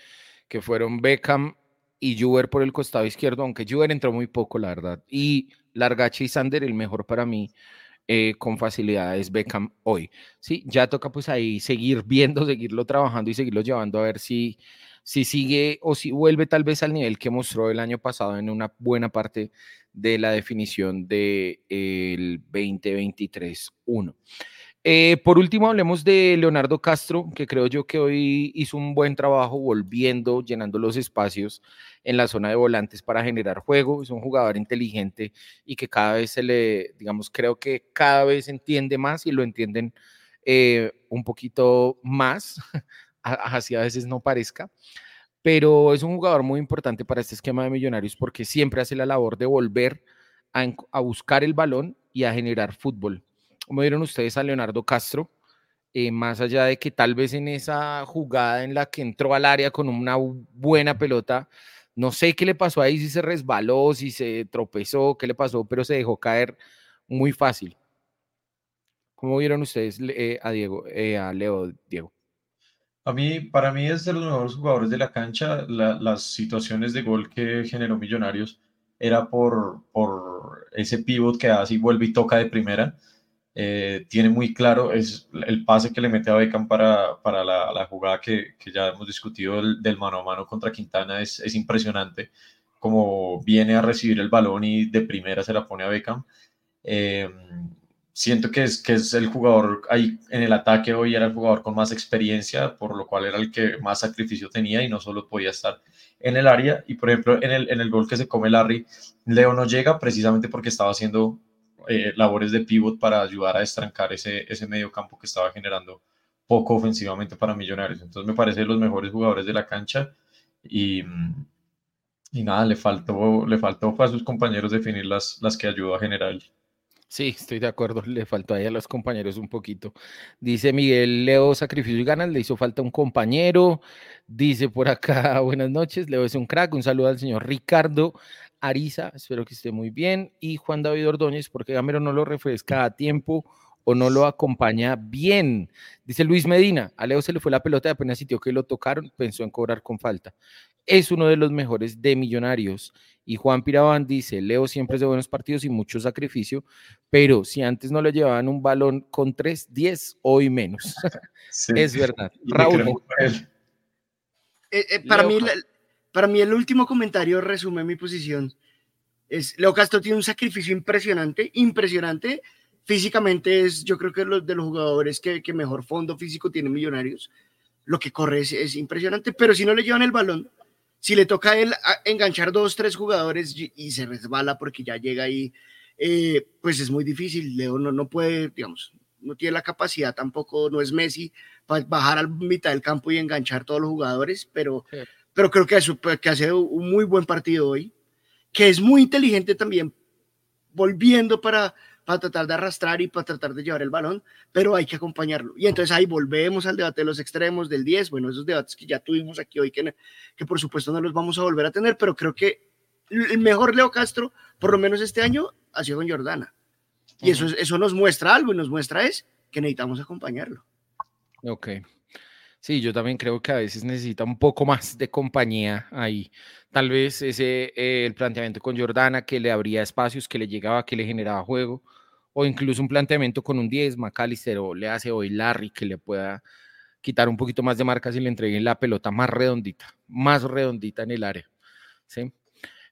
que fueron Beckham, y Juber por el costado izquierdo, aunque Juber entró muy poco, la verdad. Y Largache y Sander, el mejor para mí, eh, con facilidad es Beckham hoy. Sí, ya toca pues ahí seguir viendo, seguirlo trabajando y seguirlo llevando a ver si, si sigue o si vuelve tal vez al nivel que mostró el año pasado en una buena parte de la definición del de 2023-1. Eh, por último, hablemos de Leonardo Castro, que creo yo que hoy hizo un buen trabajo volviendo, llenando los espacios en la zona de volantes para generar juego. Es un jugador inteligente y que cada vez se le, digamos, creo que cada vez entiende más y lo entienden eh, un poquito más, así a veces no parezca. Pero es un jugador muy importante para este esquema de Millonarios porque siempre hace la labor de volver a buscar el balón y a generar fútbol ¿Cómo vieron ustedes a Leonardo Castro? Eh, más allá de que tal vez en esa jugada en la que entró al área con una buena pelota, no sé qué le pasó ahí, si se resbaló, si se tropezó, qué le pasó, pero se dejó caer muy fácil. ¿Cómo vieron ustedes eh, a Diego, eh, a Leo Diego? A mí, para mí es de los mejores jugadores de la cancha. las situaciones de gol que generó Millonarios era por, por ese pivot que hace y vuelve y toca de primera eh, tiene muy claro es el pase que le mete a Beckham para, para la, jugada que, que, ya hemos discutido del, mano a mano contra Quintana es, es, impresionante como viene a recibir el balón y de primera se la pone a Beckham. Eh, siento que es, que es el jugador ahí en el ataque hoy era el jugador con más experiencia por lo cual era el que más sacrificio tenía y no solo podía estar en el área. Y por ejemplo en el, en el gol que se come Larry Leo no llega precisamente porque estaba haciendo eh, labores de pivot para ayudar a estrancar ese, ese medio campo que estaba generando poco ofensivamente para Millonarios. Entonces me parece los mejores jugadores de la cancha y, Y nada, le faltó, le faltó a sus compañeros definir las, las que ayudó a generar. Sí, estoy de acuerdo. Le faltó ahí a los compañeros un poquito. Dice Miguel Leo, sacrificio y ganas. Le hizo falta un compañero. Dice por acá, buenas noches. Leo es un crack. Un saludo al señor Ricardo Ariza. Espero que esté muy bien. Y Juan David Ordóñez, porque Gamero no lo refresca a tiempo o no lo acompaña bien. Dice Luis Medina, a Leo se le fue la pelota y apenas sintió que lo tocaron, pensó en cobrar con falta. Es uno de los mejores de millonarios. Y Juan Pirabán dice, Leo siempre es de buenos partidos y mucho sacrificio, pero si antes no le llevaban un balón con 3, 10, hoy menos. es verdad. Raúl. Eh, eh, para, mí, para mí el último comentario resume mi posición. Leo Castro tiene un sacrificio impresionante, impresionante, físicamente es, yo creo que los de los jugadores que, que mejor fondo físico tienen Millonarios. Lo que corre es, impresionante, pero si no le llevan el balón, si le toca a él enganchar dos, tres jugadores y, se resbala porque ya llega ahí, eh, pues es muy difícil. Leo no, no puede, digamos, no tiene la capacidad tampoco, no es Messi, para bajar a mitad del campo y enganchar todos los jugadores, pero, pero creo que, eso, que hace un muy buen partido hoy, que es muy inteligente también, volviendo para para tratar de arrastrar y para tratar de llevar el balón, pero hay que acompañarlo. Y entonces ahí volvemos al debate de los extremos del 10, bueno, esos debates que ya tuvimos aquí hoy, que, que por supuesto no los vamos a volver a tener, pero creo que el mejor Leo Castro, por lo menos este año, ha sido con Jordana. Y eso, eso nos muestra algo y nos muestra es que necesitamos acompañarlo. Ok. Sí, yo también creo que a veces necesita un poco más de compañía ahí. Tal vez ese eh, el planteamiento con Jordana que le abría espacios, que le llegaba, que le generaba juego o incluso un planteamiento con un 10, McAllister o le hace hoy Larry que le pueda quitar un poquito más de marcas y le entreguen la pelota más redondita, más redondita en el área. ¿sí?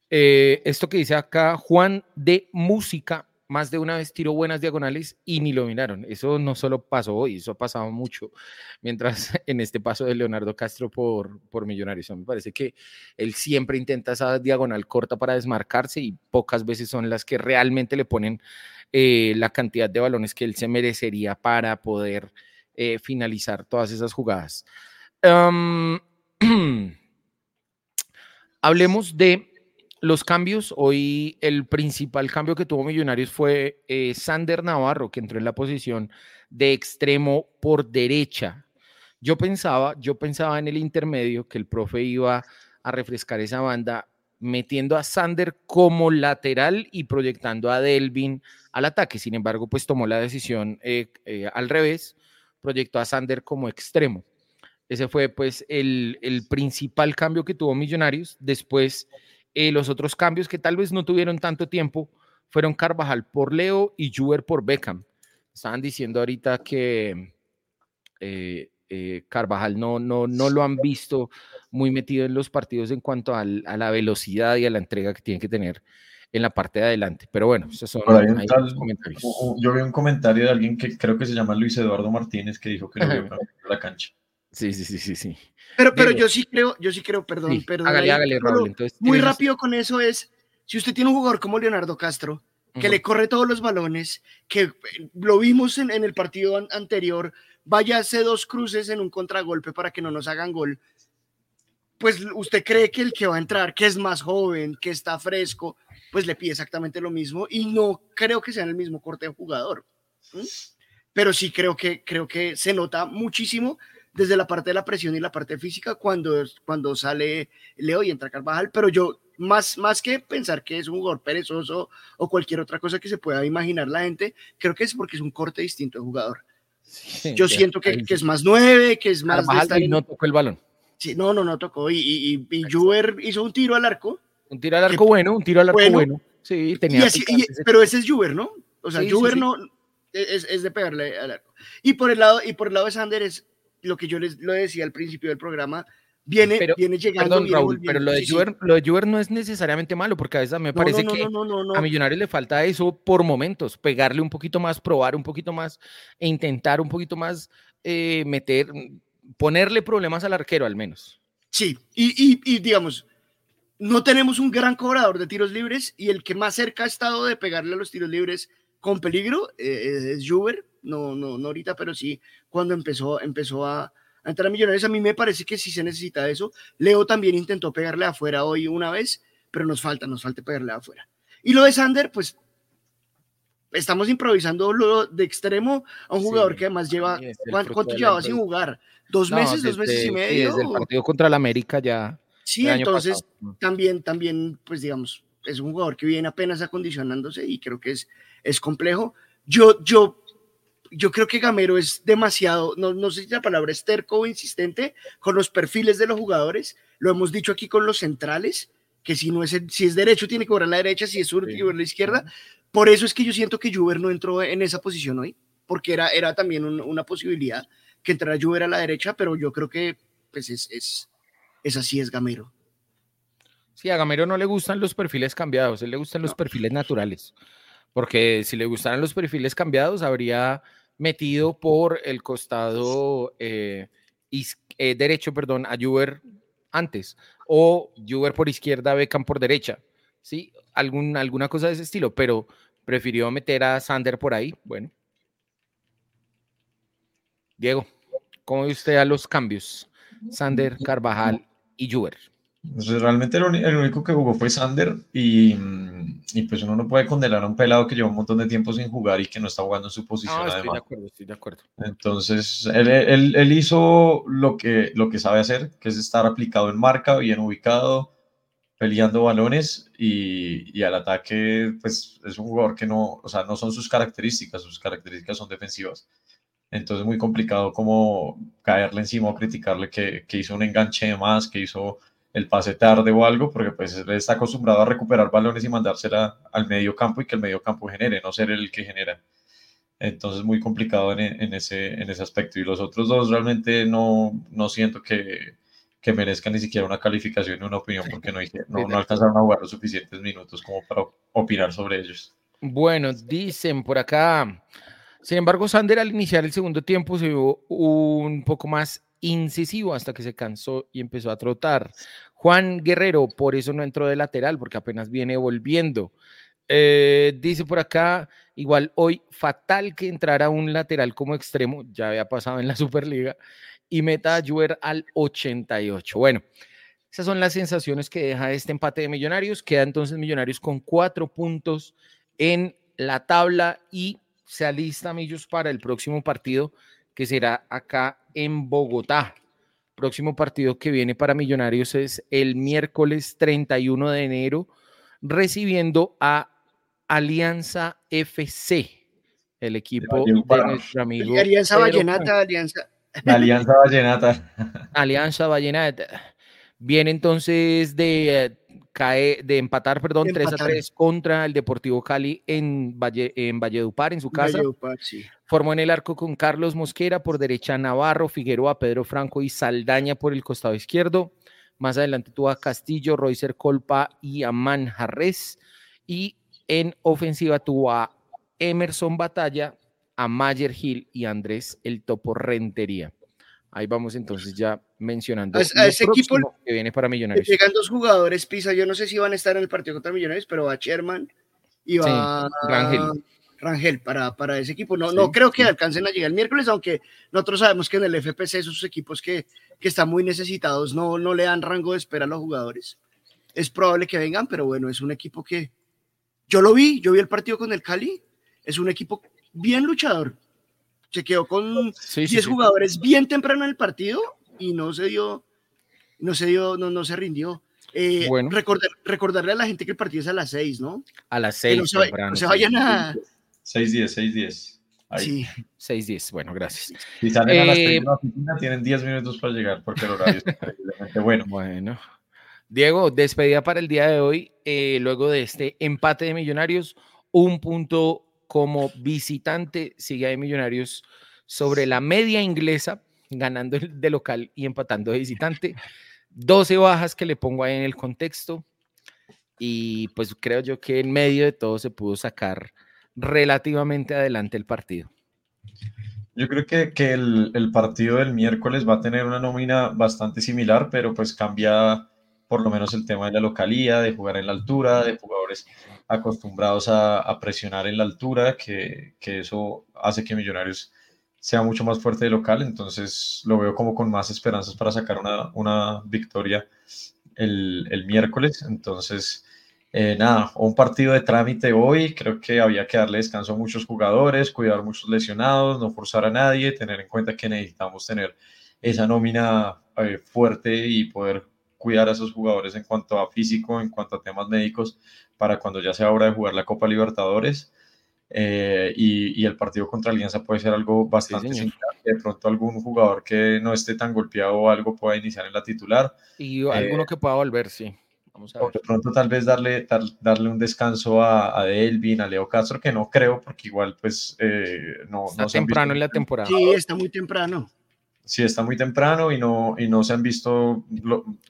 Eh, esto que dice acá Juan de Música, más de una vez tiró buenas diagonales y ni lo miraron. Eso no solo pasó hoy, eso ha pasado mucho. Mientras en este paso de Leonardo Castro por, por Millonarios, me parece que él siempre intenta esa diagonal corta para desmarcarse y pocas veces son las que realmente le ponen eh, la cantidad de balones que él se merecería para poder eh, finalizar todas esas jugadas. hablemos de los cambios. Hoy el principal cambio que tuvo Millonarios fue eh, Sander Navarro, que entró en la posición de extremo por derecha. Yo pensaba, yo pensaba en el intermedio que el profe iba a refrescar esa banda metiendo a Sander como lateral y proyectando a Delvin al ataque. Sin embargo, pues tomó la decisión eh, eh, al revés, proyectó a Sander como extremo. Ese fue pues el, principal cambio que tuvo Millonarios. Después, eh, los otros cambios que tal vez no tuvieron tanto tiempo fueron Carvajal por Leo y Juber por Beckham. Estaban diciendo ahorita que Carvajal no, no, no lo han visto muy metido en los partidos en cuanto a la velocidad y a la entrega que tiene que tener en la parte de adelante. Pero bueno, esos son comentarios. Yo vi un comentario de alguien que creo que se llama Luis Eduardo Martínez que dijo que no vio la cancha. Sí, sí, sí, sí, sí. Pero, pero yo sí creo, yo sí creo, perdón, perdón. Hágale, hágale, Raúl. muy rápido con eso es, si usted tiene un jugador como Leonardo Castro, que le corre todos los balones, que eh, lo vimos en, en el partido anterior, vaya a hacer dos cruces en un contragolpe para que no nos hagan gol, pues usted cree que el que va a entrar, que es más joven, que está fresco, pues le pide exactamente lo mismo y no creo que sea el mismo corte de jugador. Pero sí creo que, creo que se nota muchísimo desde la parte de la presión y la parte física cuando, cuando sale Leo y entra Carvajal, pero yo más, más que pensar que es un jugador perezoso o cualquier otra cosa que se pueda imaginar la gente, creo que es porque es un corte distinto de jugador. yo siento que, que, es más nueve, que es más... Carvajal y no tocó el balón. Sí, no, no, no tocó. Y, y, y Juber hizo un tiro al arco un tiro al arco bueno, un tiro al arco bueno. Sí, tenía. pero ese es Juber, ¿no? O sea, Juber no es, es, de pegarle al arco. Y por el lado, y por el lado de Sander es lo que yo les lo decía al principio del programa. Viene, viene llegando. Perdón, Raúl, pero lo de, Juber, lo de Juber no es necesariamente malo, porque a veces me parece que a Millonarios le falta eso por momentos, pegarle un poquito más, probar un poquito más e intentar un poquito más eh, meter, ponerle problemas al arquero al menos. Sí, y, y, y digamos, no tenemos un gran cobrador de tiros libres y el que más cerca ha estado de pegarle a los tiros libres con peligro eh, es Juber, no, no, no ahorita, pero sí cuando empezó, empezó a, entrar a Millonarios. A mí me parece que sí se necesita eso. Leo también intentó pegarle afuera hoy una vez pero nos falta, nos falta pegarle afuera. Y lo de Sander, pues estamos improvisando lo de extremo a un jugador que además lleva, ¿cuánto, llevaba sin jugar? ¿Dos meses, dos meses y medio? desde el partido contra el América ya. Sí, entonces también, también, pues digamos, es un jugador que viene apenas acondicionándose y creo que es, es complejo. Yo, yo, yo creo que Gamero es demasiado, no, no sé si la palabra es terco o insistente con los perfiles de los jugadores. Lo hemos dicho aquí con los centrales, que si no es, si es derecho tiene que cobrar la derecha, si es sur tiene que la izquierda. Por eso es que yo siento que Juber no entró en esa posición hoy, porque era, era también una posibilidad que entrara Juber a la derecha, pero yo creo que pues es, es, es así, es Gamero. Sí, a Gamero no le gustan los perfiles cambiados, a él le gustan los perfiles naturales, porque si le gustaran los perfiles cambiados, habría metido por el costado eh, eh, derecho, perdón, a Juber antes, o Juber por izquierda, Beckham por derecha, ¿sí? Algún, alguna cosa de ese estilo, pero prefirió meter a Sander por ahí, bueno. Diego, ¿cómo ve usted a los cambios? Sander, Carvajal y Juber. Pues, realmente el, único que jugó fue Sander y, y, pues uno no puede condenar a un pelado que lleva un montón de tiempo sin jugar y que no está jugando en su posición. No, estoy de acuerdo, estoy de acuerdo. Entonces, él, él, él, hizo lo que, lo que sabe hacer, que es estar aplicado en marca, bien ubicado, peleando balones y, y, al ataque, pues es un jugador que no, o sea, no son sus características, sus características son defensivas. Entonces, muy complicado como caerle encima o criticarle que, que hizo un enganche de más, que hizo el pase tarde o algo, porque pues él está acostumbrado a recuperar balones y mandársela al medio campo y que el medio campo genere, no ser el que genera. Entonces muy complicado en, ese, en ese aspecto. Y los otros dos realmente no, no siento que, que merezcan ni siquiera una calificación y una opinión porque no, no, no alcanzaron a jugar los suficientes minutos como para opinar sobre ellos. Bueno, dicen por acá, sin embargo, Sander al iniciar el segundo tiempo se vio un poco más incisivo hasta que se cansó y empezó a trotar. Juan Guerrero, por eso no entró de lateral, porque apenas viene volviendo. Eh, dice por acá, igual hoy fatal que entrara un lateral como extremo, ya había pasado en la Superliga, y meta a Juer al 88. Bueno, esas son las sensaciones que deja este empate de Millonarios. Queda entonces Millonarios con cuatro puntos en la tabla y se alista Millos para el próximo partido que será acá en Bogotá. Próximo partido que viene para Millonarios es el miércoles 31 de enero, recibiendo a Alianza FC, el equipo de nuestro amigo. Alianza Vallenata, Alianza. Alianza Vallenata. Alianza Vallenata. Viene entonces de eh, cae de empatar, perdón, 3 a 3 contra el Deportivo Cali en, Valle, en Valledupar, en su casa. Formó en el arco con Carlos Mosquera, por derecha Navarro, Figueroa, Pedro Franco y Saldaña por el costado izquierdo. Más adelante tuvo a Castillo, Roycer Colpa y a Manjarres. Y en ofensiva tuvo a Emerson Batalla, a Mayer Gil y Andrés El Topo Rentería. Ahí vamos entonces ya mencionando a, ese equipo que viene para Millonarios. Llegan dos jugadores, Pisa, yo no sé si van a estar en el partido contra Millonarios, pero va Sherman y va Rangel. Rangel para, para ese equipo. No, no creo que alcancen a llegar el miércoles, aunque nosotros sabemos que en el FPC esos equipos que, que están muy necesitados no, no le dan rango de espera a los jugadores. Es probable que vengan, pero bueno, es un equipo que yo lo vi, yo vi el partido con el Cali, es un equipo bien luchador, se quedó con 10 jugadores bien temprano en el partido y no se dio, no se dio, no, no se rindió. Eh, bueno. recordarle a la gente que el partido es a las 6, ¿no? A las 6. No, se, no se vayan a... 6-10, 6-10. Sí. 6-10, bueno, gracias. Si salen a las 6 de la oficina, tienen 10 minutos para llegar porque el horario es bueno. Bueno. Diego, despedida para el día de hoy, eh, luego de este empate de Millonarios, un punto como visitante, sigue ahí Millonarios sobre la media inglesa, ganando de local y empatando de visitante. 12 bajas que le pongo ahí en el contexto. Y pues creo yo que en medio de todo se pudo sacar relativamente adelante el partido. Yo creo que, que el, el, partido del miércoles va a tener una nómina bastante similar, pero pues cambia por lo menos el tema de la localía, de jugar en la altura, de jugadores acostumbrados a, presionar en la altura, que, eso hace que Millonarios sea mucho más fuerte de local, entonces lo veo como con más esperanzas para sacar una, victoria el, el miércoles. Entonces, eh, nada, un partido de trámite hoy, creo que había que darle descanso a muchos jugadores, cuidar a muchos lesionados, no forzar a nadie, tener en cuenta que necesitamos tener esa nómina eh, fuerte y poder cuidar a esos jugadores en cuanto a físico, en cuanto a temas médicos, para cuando ya sea hora de jugar la Copa Libertadores. Eh, y, el partido contra Alianza puede ser algo bastante similar. De pronto algún jugador que no esté tan golpeado o algo pueda iniciar en la titular. Y alguno que pueda volver, sí. De pronto tal vez darle, darle un descanso a, a, Delvin, a Leo Castro, que no creo, porque igual pues eh, no... Está temprano en la temporada. Sí, está muy temprano. Sí, está muy temprano y no, y no se han visto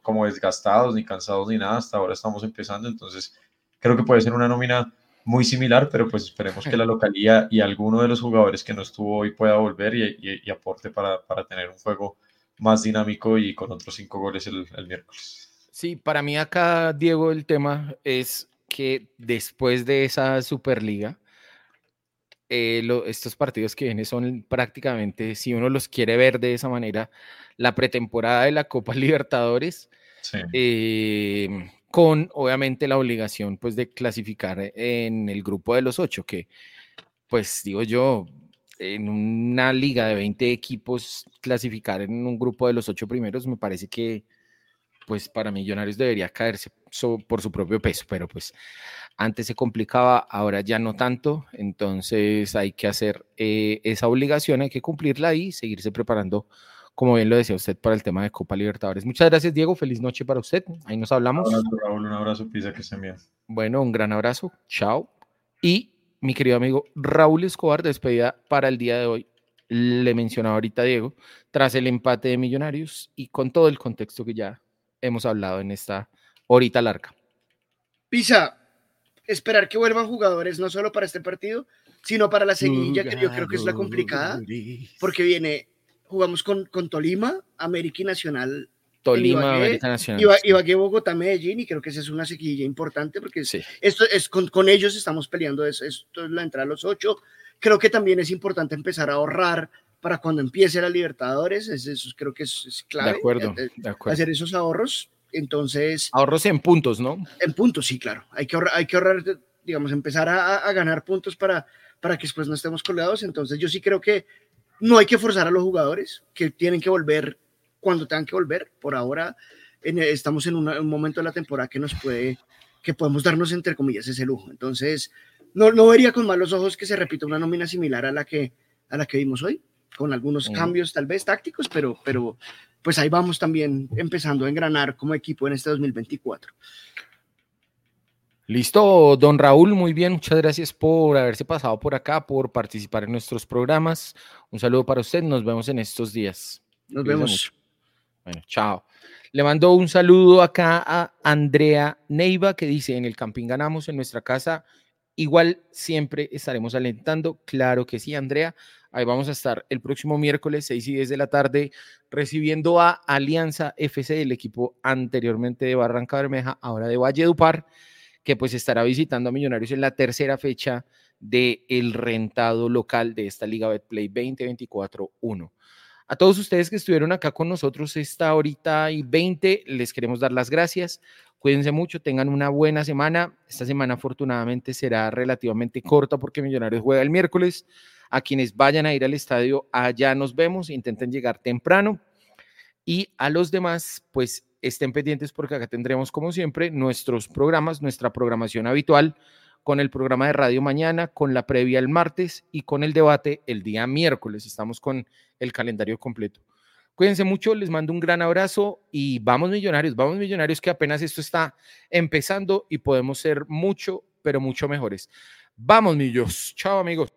como desgastados, ni cansados, ni nada. Hasta ahora estamos empezando, entonces creo que puede ser una nómina muy similar, pero pues esperemos que la localía y alguno de los jugadores que no estuvo hoy pueda volver y, y, aporte para, para, tener un juego más dinámico y con otros cinco goles el, el miércoles. Sí, para mí acá, Diego, el tema es que después de esa Superliga, eh, estos partidos que vienen son prácticamente, si uno los quiere ver de esa manera, la pretemporada de la Copa Libertadores, eh, con obviamente la obligación pues de clasificar en el grupo de los ocho, que pues digo yo, en una liga de 20 equipos, clasificar en un grupo de los ocho primeros me parece que pues para Millonarios debería caerse por su propio peso, pero pues antes se complicaba, ahora ya no tanto, entonces hay que hacer eh, esa obligación, hay que cumplirla y seguirse preparando, como bien lo decía usted, para el tema de Copa Libertadores. Muchas gracias, Diego, feliz noche para usted, ahí nos hablamos. Un abrazo, Raúl, un abrazo, Pisa, que estén bien. Bueno, un gran abrazo, chao. Y mi querido amigo Raúl Escobar, despedida para el día de hoy. Le mencionaba ahorita Diego, tras el empate de Millonarios y con todo el contexto que ya hemos hablado en esta horita larga. Pisa, esperar que vuelvan jugadores no solo para este partido, sino para la seguilla, que yo creo que es la complicada, porque viene, jugamos con, con Tolima, América y Nacional. Tolima, América Nacional. Ibagué, Bogotá, Medellín, y creo que esa es una seguilla importante, porque esto es con, con, ellos estamos peleando, esto es la entrada a los ocho. Creo que también es importante empezar a ahorrar para cuando empiece la Libertadores, eso creo que es, clave. De acuerdo, de acuerdo. Hacer esos ahorros. Entonces. Ahorros en puntos, ¿no? En puntos, sí, claro. Hay que ahorrar, hay que ahorrar digamos, empezar a, ganar puntos para, para que después no estemos colgados. Entonces, yo sí creo que no hay que forzar a los jugadores, que tienen que volver cuando tengan que volver. Por ahora, estamos en un momento de la temporada que nos puede, que podemos darnos, entre comillas, ese lujo. Entonces, no, no vería con malos ojos que se repita una nómina similar a la que, a la que vimos hoy con algunos cambios tal vez tácticos, pero, pero pues ahí vamos también empezando a engranar como equipo en este 2024. Listo, don Raúl, muy bien, muchas gracias por haberse pasado por acá, por participar en nuestros programas. Un saludo para usted, nos vemos en estos días. Nos vemos. Bueno, chao. Le mando un saludo acá a Andrea Neiva que dice, en el camping ganamos en nuestra casa, igual siempre estaremos alentando. Claro que sí, Andrea. Ahí vamos a estar el próximo miércoles, 6 y 10 de la tarde, recibiendo a Alianza FC, el equipo anteriormente de Barranca Bermeja, ahora de Valledupar, que pues estará visitando a Millonarios en la tercera fecha del el rentado local de esta Liga Betplay 2024-1. A todos ustedes que estuvieron acá con nosotros esta horita y 20, les queremos dar las gracias. Cuídense mucho, tengan una buena semana. Esta semana afortunadamente será relativamente corta porque Millonarios juega el miércoles. A quienes vayan a ir al estadio, allá nos vemos, intenten llegar temprano. Y a los demás, pues estén pendientes porque acá tendremos, como siempre, nuestros programas, nuestra programación habitual con el programa de radio mañana, con la previa el martes y con el debate el día miércoles. Estamos con el calendario completo. Cuídense mucho, les mando un gran abrazo y vamos millonarios, vamos millonarios que apenas esto está empezando y podemos ser mucho, pero mucho mejores. Vamos millos. Chao amigos.